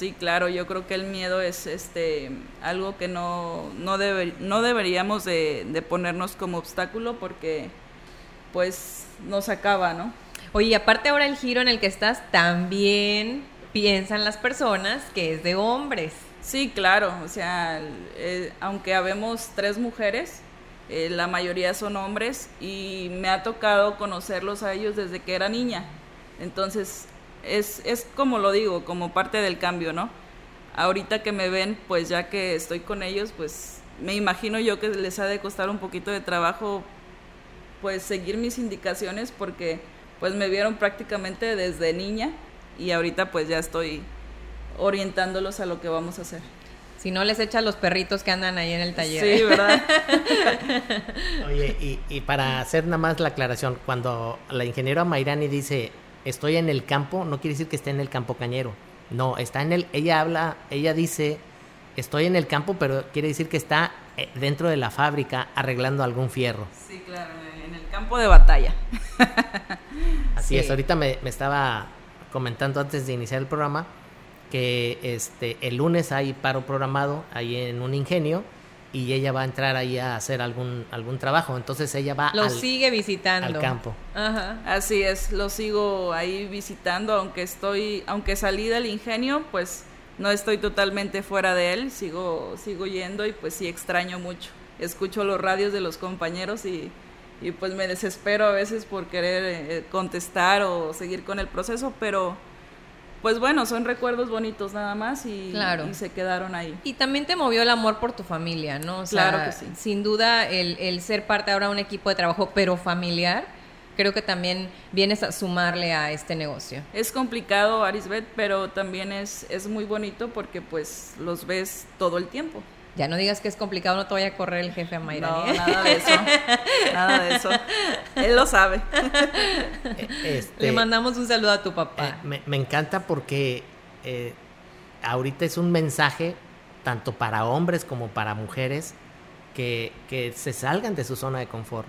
Sí, claro, yo creo que el miedo es este algo que no, no, no deberíamos de, ponernos como obstáculo porque pues nos acaba, ¿no? Oye, aparte ahora el giro en el que estás, también piensan las personas que es de hombres. Sí, claro, o sea, eh, aunque habemos tres mujeres, eh, la mayoría son hombres y me ha tocado conocerlos a ellos desde que era niña. Entonces, es, es como lo digo, como parte del cambio, ¿no? Ahorita que me ven, pues ya que estoy con ellos, pues me imagino yo que les ha de costar un poquito de trabajo pues seguir mis indicaciones porque pues me vieron prácticamente desde niña y ahorita pues ya estoy orientándolos a lo que vamos a hacer. Si no les echa los perritos que andan ahí en el taller. Sí, ¿verdad? Oye, y, y, para hacer nada más la aclaración, cuando la ingeniera Mayrani dice estoy en el campo, no quiere decir que esté en el campo cañero. No, está en el, ella habla, ella dice, estoy en el campo, pero quiere decir que está eh, dentro de la fábrica arreglando algún fierro. Sí, claro, en el campo de batalla. Así es, ahorita me, me, estaba comentando antes de iniciar el programa que este el lunes hay paro programado ahí en un ingenio y ella va a entrar ahí a hacer algún algún trabajo. Entonces ella va lo sigue visitando al campo. Ajá. Así es, lo sigo ahí visitando, aunque estoy, aunque salí del ingenio, pues no estoy totalmente fuera de él, sigo sigo yendo y pues sí extraño mucho. Escucho los radios de los compañeros y, y pues me desespero a veces por querer eh, contestar o seguir con el proceso, pero pues bueno, son recuerdos bonitos nada más y, se quedaron ahí. Y también te movió el amor por tu familia, ¿no? claro que sí. Sin duda, el, el ser parte ahora de un equipo de trabajo, pero familiar, creo que también vienes a sumarle a este negocio. Es complicado, Arisbet, pero también es, es muy bonito porque pues los ves todo el tiempo. Ya no digas que es complicado, no te vaya a correr el jefe a Mayra. No, nada de eso. nada de eso. Él lo sabe. Este, Le mandamos un saludo a tu papá. Eh, me, encanta porque eh, ahorita es un mensaje tanto para hombres como para mujeres que, que se salgan de su zona de confort,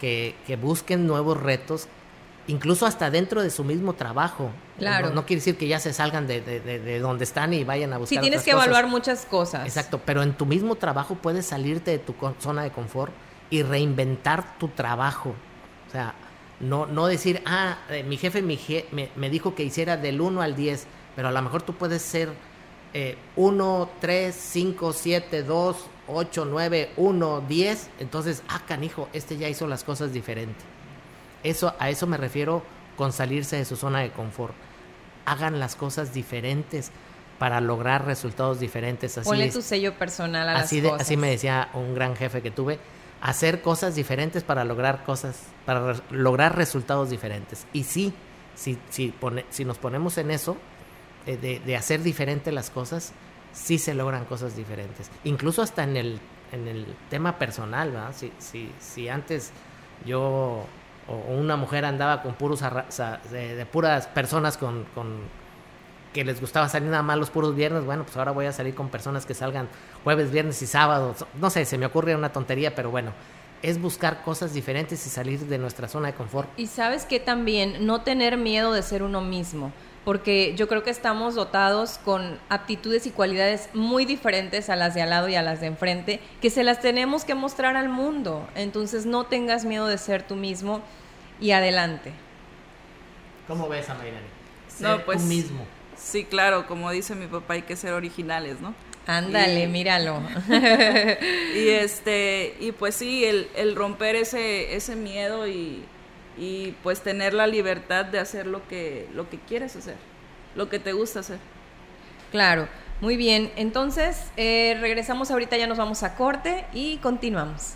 que, que busquen nuevos retos, incluso hasta dentro de su mismo trabajo. Claro. No, quiere decir que ya se salgan de, de, donde están y vayan a buscar. Sí, tienes que evaluar muchas cosas. Exacto, pero en tu mismo trabajo puedes salirte de tu zona de confort y reinventar tu trabajo. O sea, no, no decir, ah, eh, mi jefe me, me, dijo que hiciera del 1 al 10, pero a lo mejor tú puedes ser 1, 3, 5, 7, 2, 8, 9, 1, 10. Entonces, ah, canijo, este ya hizo las cosas diferente. Eso, a eso me refiero con salirse de su zona de confort. Hagan las cosas diferentes para lograr resultados diferentes. Así Ponle tu sello personal a así las cosas. Así me decía un gran jefe que tuve, hacer cosas diferentes para lograr cosas, para lograr resultados diferentes. Y sí, si, si, si nos ponemos en eso, eh, de, hacer diferente las cosas, sí se logran cosas diferentes. Incluso hasta en el, en el tema personal, ¿verdad? Si, si, si antes yo o una mujer andaba con puros de, puras personas con, que les gustaba salir nada más los puros viernes, bueno, pues ahora voy a salir con personas que salgan jueves, viernes y sábados. No sé, se me ocurre una tontería, pero bueno, es buscar cosas diferentes y salir de nuestra zona de confort. Y sabes que también no tener miedo de ser uno mismo, porque yo creo que estamos dotados con aptitudes y cualidades muy diferentes a las de al lado y a las de enfrente, que se las tenemos que mostrar al mundo. Entonces no tengas miedo de ser tú mismo y adelante. ¿Cómo ves a no, pues, tú mismo. Sí, claro, como dice mi papá, hay que ser originales, ¿no? Ándale, míralo. y este, y pues sí, el, el romper ese, ese miedo y, y pues tener la libertad de hacer lo que, lo que quieres hacer, lo que te gusta hacer. Claro, muy bien. Entonces, eh, regresamos ahorita, ya nos vamos a corte y continuamos.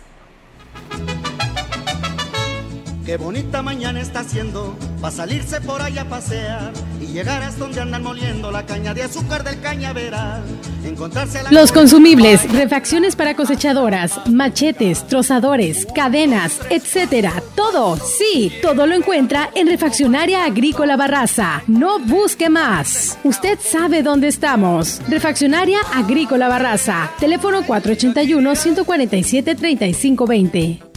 Qué bonita mañana está haciendo para salirse por allá a pasear y llegar hasta donde andan moliendo la caña de azúcar del cañaveral. Encontrarse Los consumibles, refacciones para cosechadoras, machetes, trozadores, cadenas, etcétera. Todo, sí, todo lo encuentra en Refaccionaria Agrícola Barraza. No busque más. Usted sabe dónde estamos. Refaccionaria Agrícola Barraza. Teléfono 481 147 3520.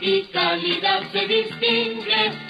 y calidad se distingue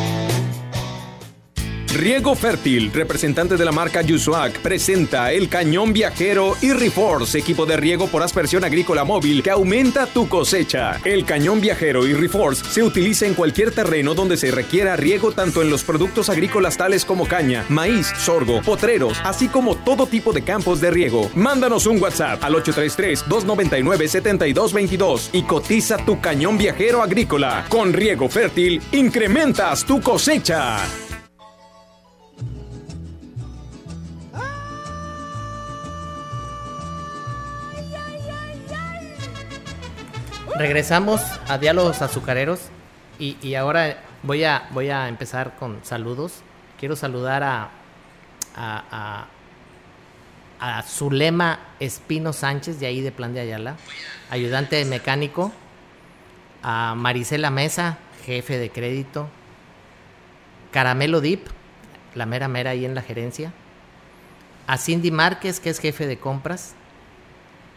Riego Fértil, representante de la marca Yusuac, presenta el cañón viajero y Reforce, equipo de riego por aspersión agrícola móvil que aumenta tu cosecha. El cañón viajero y Reforce se utiliza en cualquier terreno donde se requiera riego tanto en los productos agrícolas tales como caña, maíz, sorgo, potreros, así como todo tipo de campos de riego. Mándanos un WhatsApp al 833-299-7222 y cotiza tu cañón viajero agrícola. Con Riego Fértil, incrementas tu cosecha. Regresamos a Diálogos Azucareros y, ahora voy a, voy a empezar con saludos. Quiero saludar a, a, a, Zulema Espino Sánchez, de ahí de Plan de Ayala, ayudante mecánico, a Marisela Mesa, jefe de crédito, Caramelo Dip, la mera mera ahí en la gerencia, a Cindy Márquez, que es jefe de compras,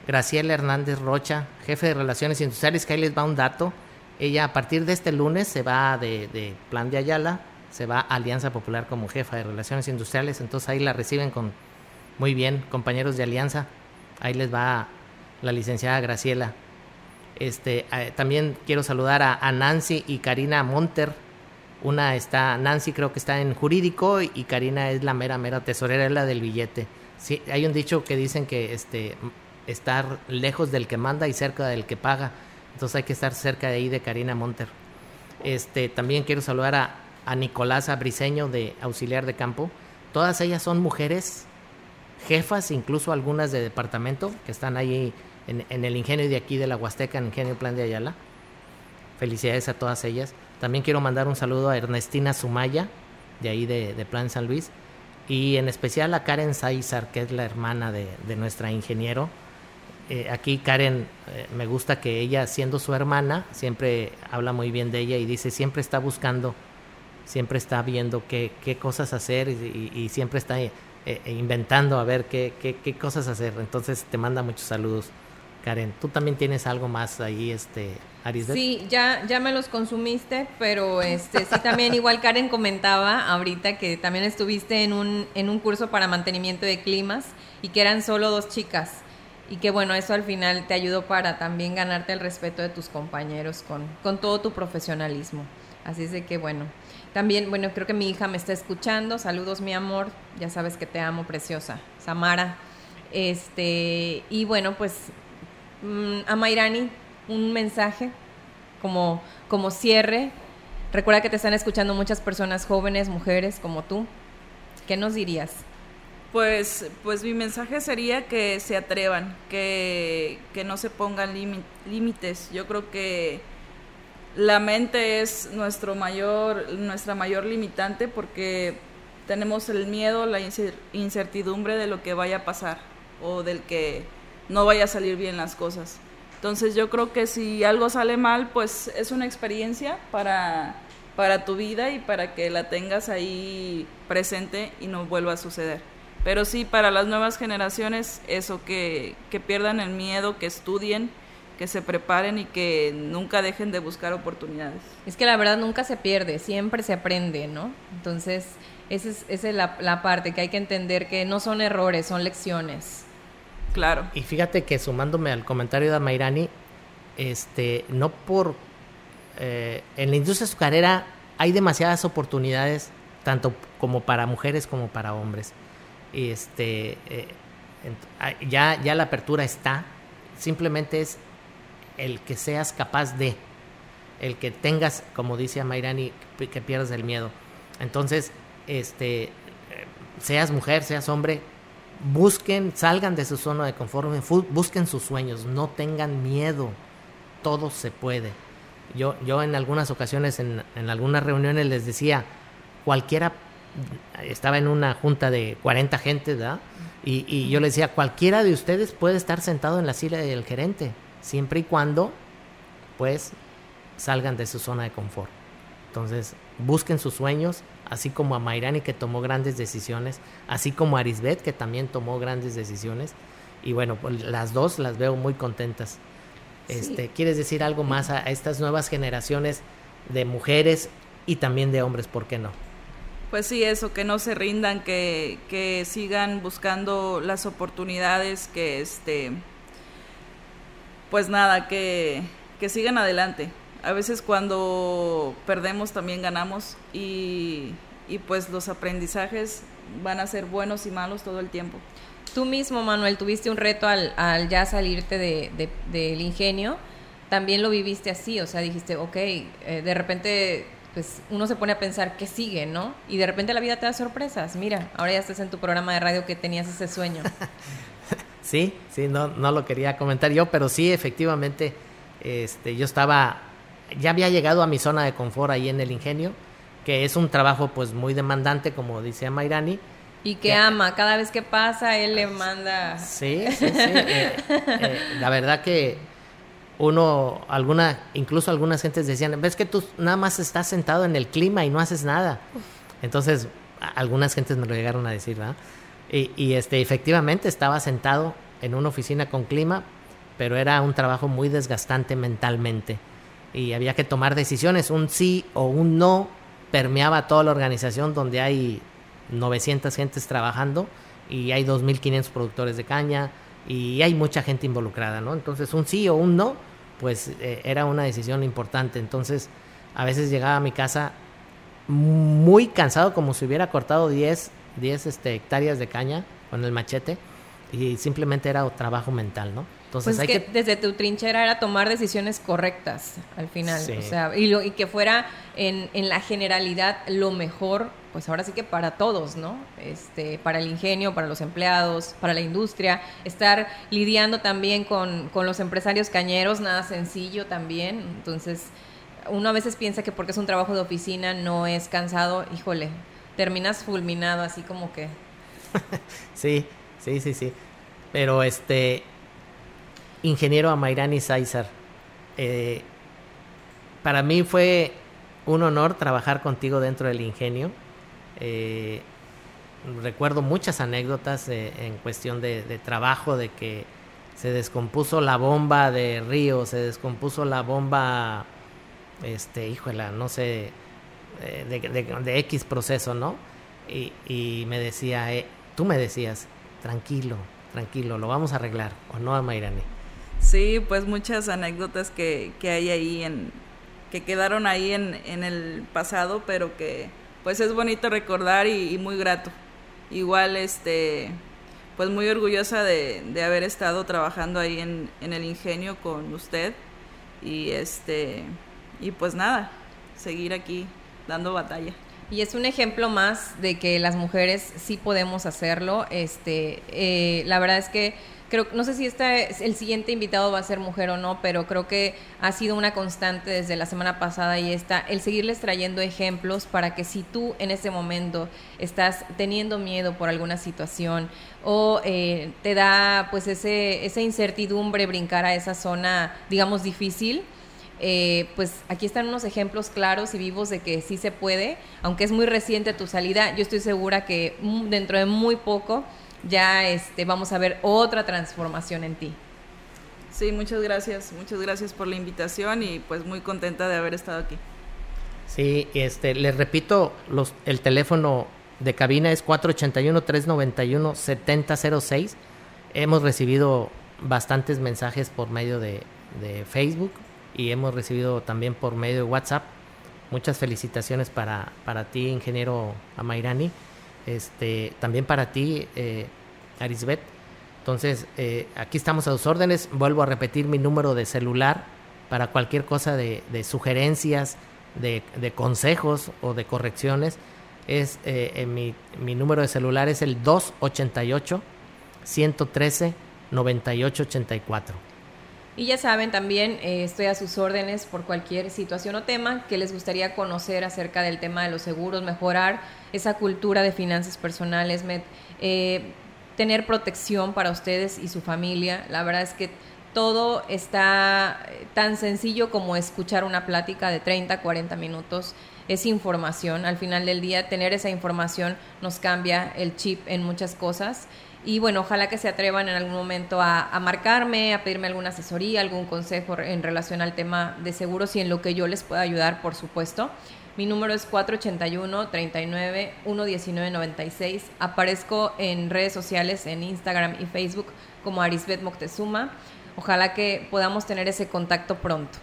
Graciela Hernández Rocha, jefe de Relaciones Industriales, que ahí les va un dato. Ella a partir de este lunes se va de, Plan de Ayala, se va a Alianza Popular como jefa de Relaciones Industriales, entonces ahí la reciben con muy bien, compañeros de Alianza. Ahí les va la licenciada Graciela. Este, también quiero saludar a, a Nancy y Karina Monter, una está, Nancy creo que está en jurídico y Karina es la mera, mera tesorera, es la del billete. Sí, hay un dicho que dicen que este, estar lejos del que manda y cerca del que paga. Entonces hay que estar cerca de ahí de Karina Monter. Este, también quiero saludar a, a Nicolasa Briseño de Auxiliar de Campo. Todas ellas son mujeres jefas, incluso algunas de departamento, que están ahí en, en el ingenio de aquí de la Huasteca, en el Ingenio Plan de Ayala. Felicidades a todas ellas. También quiero mandar un saludo a Ernestina Sumaya, de ahí de, de Plan San Luis, y en especial a Karen Saizar, que es la hermana de, de nuestra ingeniero. Eh, aquí Karen, eh, me gusta que ella, siendo su hermana, siempre habla muy bien de ella y dice, siempre está buscando, siempre está viendo qué, qué cosas hacer y, siempre está eh, inventando a ver qué, cosas hacer. Entonces te manda muchos saludos. Karen, tú también tienes algo más ahí, este, Arisbet? Sí, ya, ya me los consumiste, pero este, sí también igual Karen comentaba ahorita que también estuviste en un, en un curso para mantenimiento de climas y que eran solo dos chicas y que bueno, eso al final te ayudó para también ganarte el respeto de tus compañeros con, con todo tu profesionalismo. Así es de que bueno, también, bueno, creo que mi hija me está escuchando. Saludos, mi amor. Ya sabes que te amo, preciosa. Samara. Este, y bueno, pues Mm, a Mayrani un mensaje como, como cierre. Recuerda que te están escuchando muchas personas jóvenes, mujeres como tú. ¿Qué nos dirías? Pues, pues mi mensaje sería que se atrevan, que, que no se pongan límites. Yo creo que la mente es nuestro mayor, nuestra mayor limitante porque tenemos el miedo, la incertidumbre de lo que vaya a pasar o del que no vaya a salir bien las cosas. Entonces yo creo que si algo sale mal, pues es una experiencia para, para tu vida y para que la tengas ahí presente y no vuelva a suceder. Pero sí, para las nuevas generaciones, eso, que, que pierdan el miedo, que estudien, que se preparen y que nunca dejen de buscar oportunidades. Es que la verdad nunca se pierde, siempre se aprende, ¿no? Entonces, esa es, esa es la, la parte que hay que entender que no son errores, son lecciones. Claro. Y fíjate que sumándome al comentario de Mayrani, este, no por eh, en la industria azucarera hay demasiadas oportunidades, tanto como para mujeres como para hombres. Este, eh, ya, ya la apertura está, simplemente es el que seas capaz de, el que tengas, como dice Mayrani, que pierdas el miedo. Entonces, este, eh, seas mujer, seas hombre, busquen, salgan de su zona de confort, busquen sus sueños, no tengan miedo, todo se puede. Yo, yo en algunas ocasiones, en, en algunas reuniones les decía, cualquiera, estaba en una junta de 40 gente, ¿verdad? Y, y yo les decía, cualquiera de ustedes puede estar sentado en la silla del gerente, siempre y cuando, pues, salgan de su zona de confort. Entonces, busquen sus sueños, así como a Mayrani que tomó grandes decisiones, así como a Arisbet que también tomó grandes decisiones. Y bueno, pues las dos las veo muy contentas. Este, ¿Quieres decir algo más a, estas nuevas generaciones de mujeres y también de hombres? ¿Por qué no? Pues sí, eso, que no se rindan, que, que sigan buscando las oportunidades, que este, pues nada, que, que sigan adelante, a veces cuando perdemos también ganamos y, y, pues los aprendizajes van a ser buenos y malos todo el tiempo. Tú mismo, Manuel, tuviste un reto al, al ya salirte de, de, del ingenio, también lo viviste así, o sea, dijiste, ok, eh, de repente pues uno se pone a pensar qué sigue, ¿no? Y de repente la vida te da sorpresas. Mira, ahora ya estás en tu programa de radio que tenías ese sueño. sí, sí, no, no lo quería comentar yo, pero sí, efectivamente, este, yo estaba ya había llegado a mi zona de confort ahí en el ingenio, que es un trabajo pues muy demandante, como dice Mayrani. Y que ama, cada vez que pasa, él le manda... Sí, sí, sí. eh, eh, la verdad que uno, alguna, incluso algunas gentes decían, ves que tú nada más estás sentado en el clima y no haces nada. Entonces, algunas gentes me lo llegaron a decir, ¿verdad? Y, este, efectivamente estaba sentado en una oficina con clima, pero era un trabajo muy desgastante mentalmente y había que tomar decisiones, un sí o un no permeaba toda la organización donde hay 900 gentes trabajando y hay 2.500 productores de caña y hay mucha gente involucrada, ¿no? Entonces un sí o un no, pues eh, era una decisión importante. Entonces a veces llegaba a mi casa muy cansado como si hubiera cortado 10, 10 este, hectáreas de caña con el machete y simplemente era trabajo mental, ¿no? Entonces pues que, desde tu trinchera era tomar decisiones correctas al final, o sea, y, lo, y que fuera en, en, la generalidad lo mejor, pues ahora sí que para todos, ¿no? Este, para el ingenio, para los empleados, para la industria, estar lidiando también con, con los empresarios cañeros, nada sencillo también, entonces uno a veces piensa que porque es un trabajo de oficina no es cansado, híjole, terminas fulminado así como que... sí, sí, sí, sí. Pero este, ingeniero Amairani Saizar, eh, para mí fue un honor trabajar contigo dentro del ingenio. Eh, recuerdo muchas anécdotas en cuestión de, de, trabajo, de que se descompuso la bomba de Río, se descompuso la bomba este, híjola, no sé, eh, de, X proceso, ¿no? Y, me decía, eh, tú me decías, tranquilo, tranquilo, lo vamos a arreglar, ¿o no, Mayrani? Sí, pues muchas anécdotas que, que hay ahí, en, que quedaron ahí en, en, el pasado, pero que pues es bonito recordar y, muy grato. Igual, este, pues muy orgullosa de, haber estado trabajando ahí en, en el ingenio con usted y este y pues nada, seguir aquí dando batalla. Y es un ejemplo más de que las mujeres sí podemos hacerlo. Este, eh, la verdad es que no sé si este, el siguiente invitado va a ser mujer o no, pero creo que ha sido una constante desde la semana pasada y está el seguirles trayendo ejemplos para que si tú en este momento estás teniendo miedo por alguna situación o eh, te da pues ese, esa incertidumbre brincar a esa zona, digamos, difícil, eh, pues aquí están unos ejemplos claros y vivos de que sí se puede, aunque es muy reciente tu salida, yo estoy segura que dentro de muy poco ya este, vamos a ver otra transformación en ti. Sí, muchas gracias, muchas gracias por la invitación y pues muy contenta de haber estado aquí. Sí, este, les repito, los, el teléfono de cabina es 481-391-7006. Hemos recibido bastantes mensajes por medio de, de Facebook y hemos recibido también por medio de WhatsApp. Muchas felicitaciones para, para ti, ingeniero Amairani. Este, también para ti, eh, Arisbet. Entonces, eh, aquí estamos a sus órdenes. Vuelvo a repetir mi número de celular para cualquier cosa de, sugerencias, de, consejos o de correcciones. Es eh, mi, mi número de celular es el 288 113 9884. Y ya saben, también eh, estoy a sus órdenes por cualquier situación o tema que les gustaría conocer acerca del tema de los seguros, mejorar esa cultura de finanzas personales, eh, tener protección para ustedes y su familia. La verdad es que todo está eh, tan sencillo como escuchar una plática de 30, 40 minutos. Es información. Al final del día, tener esa información nos cambia el chip en muchas cosas. Y bueno, ojalá que se atrevan en algún momento a, marcarme, a pedirme alguna asesoría, algún consejo en relación al tema de seguros y en lo que yo les pueda ayudar, por supuesto. Mi número es 481-39-11996. Aparezco en redes sociales, en Instagram y Facebook como Arisbet Moctezuma. Ojalá que podamos tener ese contacto pronto.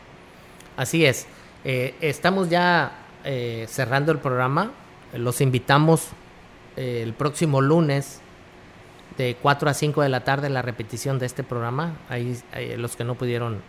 Así es. Eh, estamos ya eh, cerrando el programa. Los invitamos eh, el próximo lunes de 4 a 5 de la tarde la repetición de este programa. Ahí, los que no pudieron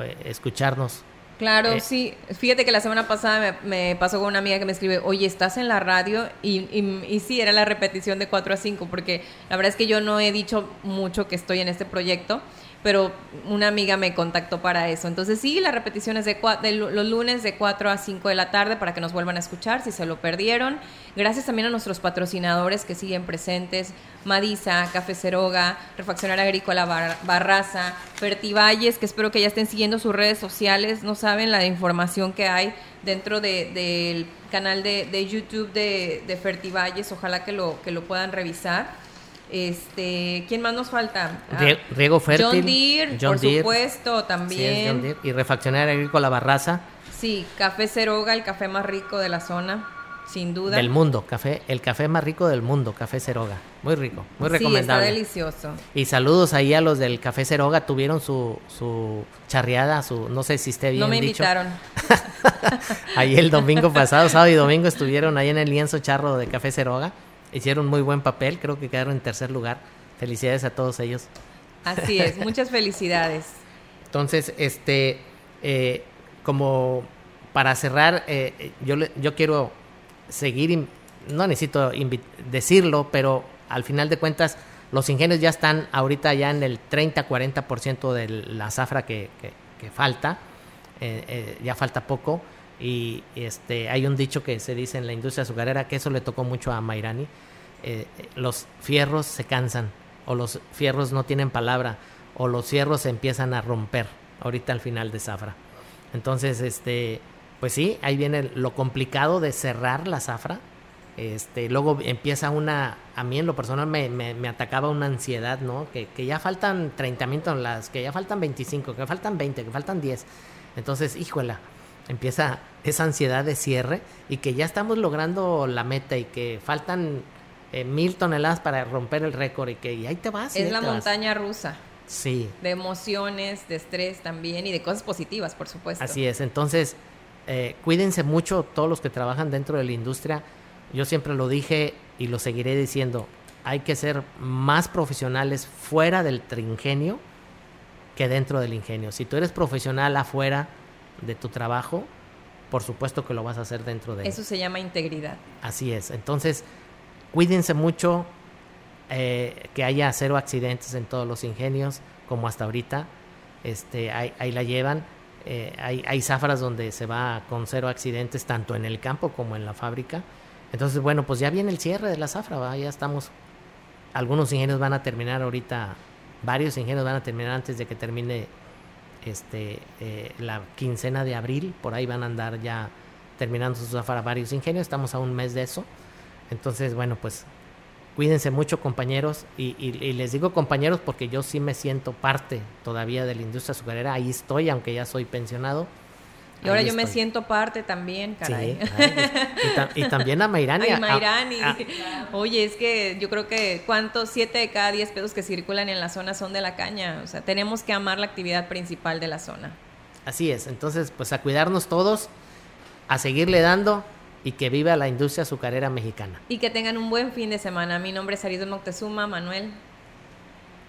eh, escucharnos. Claro, eh, sí. Fíjate que la semana pasada me, pasó con una amiga que me escribe, oye, ¿estás en la radio? Y, y, y, sí, era la repetición de 4 a 5, porque la verdad es que yo no he dicho mucho que estoy en este proyecto pero una amiga me contactó para eso. Entonces sí, la repetición es de, los lunes de 4 a 5 de la tarde para que nos vuelvan a escuchar si se lo perdieron. Gracias también a nuestros patrocinadores que siguen presentes, Madisa, Café Ceroga, Refaccionaria Agrícola Barraza, Fertivalles, que espero que ya estén siguiendo sus redes sociales, no saben la información que hay dentro del canal de, YouTube de, de Fertivalles, ojalá que lo, que lo puedan revisar. Este, ¿quién más nos falta? Ah, Rie- Riego fértil. John Deere, John por Deere. supuesto, Sí, también. John Deere. Y refaccionaria agrícola Barraza Sí, Café Ceroga, el café más rico de la zona, sin duda. del mundo. Café, el café más rico del mundo, Café Ceroga. Muy rico, muy Sí, está recomendable. delicioso. y saludos ahí a los del Café Ceroga. Tuvieron su, su charreada, su no sé si esté bien No me dicho. invitaron. Ahí el domingo pasado, sábado y domingo, estuvieron ahí en el lienzo charro de Café Ceroga. Hicieron muy buen papel, creo que quedaron en tercer lugar. Felicidades a todos ellos. Así es, muchas felicidades. Entonces, este, eh, como para cerrar, eh, yo, yo quiero seguir, no necesito decirlo, pero al final de cuentas, los ingenios ya están ahorita ya en el 30-40% de la zafra que, que- que falta, eh, eh, ya falta poco. Y este, hay un dicho que se dice en la industria azucarera que eso le tocó mucho a Mairani. Eh, los fierros se cansan, o los fierros no tienen palabra, o los fierros se empiezan a romper ahorita al final de zafra. Entonces, este, pues sí, ahí viene lo complicado de cerrar la zafra. Este, luego empieza una, a mí en lo personal me, me- me atacaba una ansiedad, ¿no? Que, que ya faltan 30 mil toneladas, que ya faltan 25, que faltan 20, que faltan 10. Entonces, híjola, empieza esa ansiedad de cierre y que ya estamos logrando la meta y que faltan eh, mil toneladas para romper el récord y que y ahí te vas. Es la vas. montaña rusa Sí, de emociones, de estrés también y de cosas positivas, por supuesto. Así es, entonces eh, cuídense mucho todos los que trabajan dentro de la industria. Yo siempre lo dije y lo seguiré diciendo, hay que ser más profesionales fuera del ingenio que dentro del ingenio. Si tú eres profesional afuera de tu trabajo, por supuesto que lo vas a hacer dentro de él. Eso se llama integridad. Así es. Entonces, cuídense mucho eh, que haya cero accidentes en todos los ingenios, como hasta ahorita. Este, ahí, ahí la llevan. Eh, hay, hay zafras donde se va con cero accidentes, tanto en el campo como en la fábrica. Entonces, bueno, pues ya viene el cierre de la zafra, ya estamos. Algunos ingenios van a terminar ahorita, varios ingenios van a terminar antes de que termine este, eh, la quincena de abril, por ahí van a andar ya terminando su zafra varios ingenios, estamos a un mes de eso. Entonces, bueno, pues cuídense mucho compañeros y, y- y les digo compañeros porque yo sí me siento parte todavía de la industria azucarera, ahí estoy, aunque ya soy pensionado. Y ahora yo me siento parte también, caray. Sí, y, ta- y también a Mayrani. Ay, a- a- Mayrani. a- Oye, es que yo creo que cuántos, siete de cada diez pesos que circulan en la zona son de la caña. O sea, tenemos que amar la actividad principal de la zona. Así es, entonces pues a cuidarnos todos, a seguirle dando y que viva la industria azucarera mexicana. Y que tengan un buen fin de semana. Mi nombre es Arisbe Moctezuma, Manuel.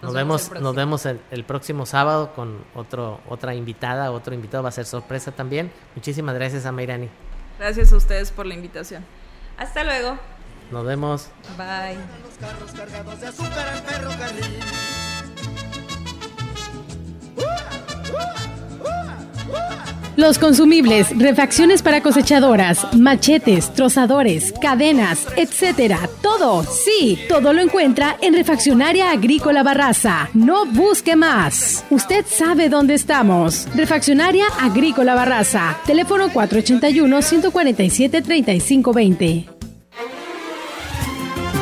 Nos, vemos, nos vemos el, el próximo sábado con otro, otra invitada, otro invitado, va a ser sorpresa también. Muchísimas gracias a Mayrani. Gracias a ustedes por la invitación. Hasta luego. Nos vemos. Bye. Los Los consumibles, refacciones para cosechadoras, machetes, trozadores, cadenas, etcétera. Todo, sí, todo lo encuentra en Refaccionaria Agrícola Barraza. No busque más. Usted sabe dónde estamos. Refaccionaria Agrícola Barraza. Teléfono 481-147-3520.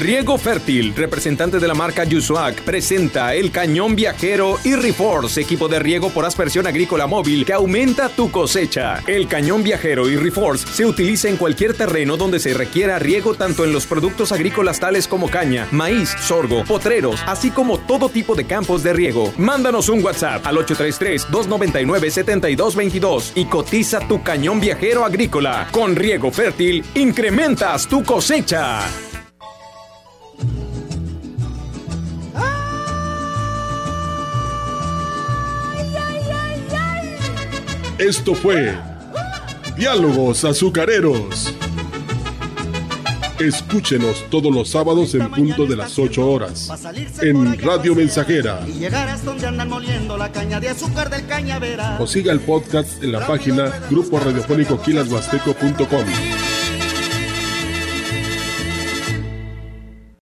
Riego Fértil, representante de la marca Yusuac, presenta el cañón viajero y Reforce, equipo de riego por aspersión agrícola móvil que aumenta tu cosecha. El cañón viajero y Reforce se utiliza en cualquier terreno donde se requiera riego tanto en los productos agrícolas tales como caña, maíz, sorgo, potreros, así como todo tipo de campos de riego. Mándanos un WhatsApp al 833-299-7222 y cotiza tu cañón viajero agrícola. Con Riego Fértil, incrementas tu cosecha. Esto fue Diálogos Azucareros. Escúchenos todos los sábados en punto de las 8 horas en Radio Mensajera. Y llegar hasta donde andan moliendo la caña de azúcar del cañaveral. O siga el podcast en la página grupo radiofónico quilashuasteco.com.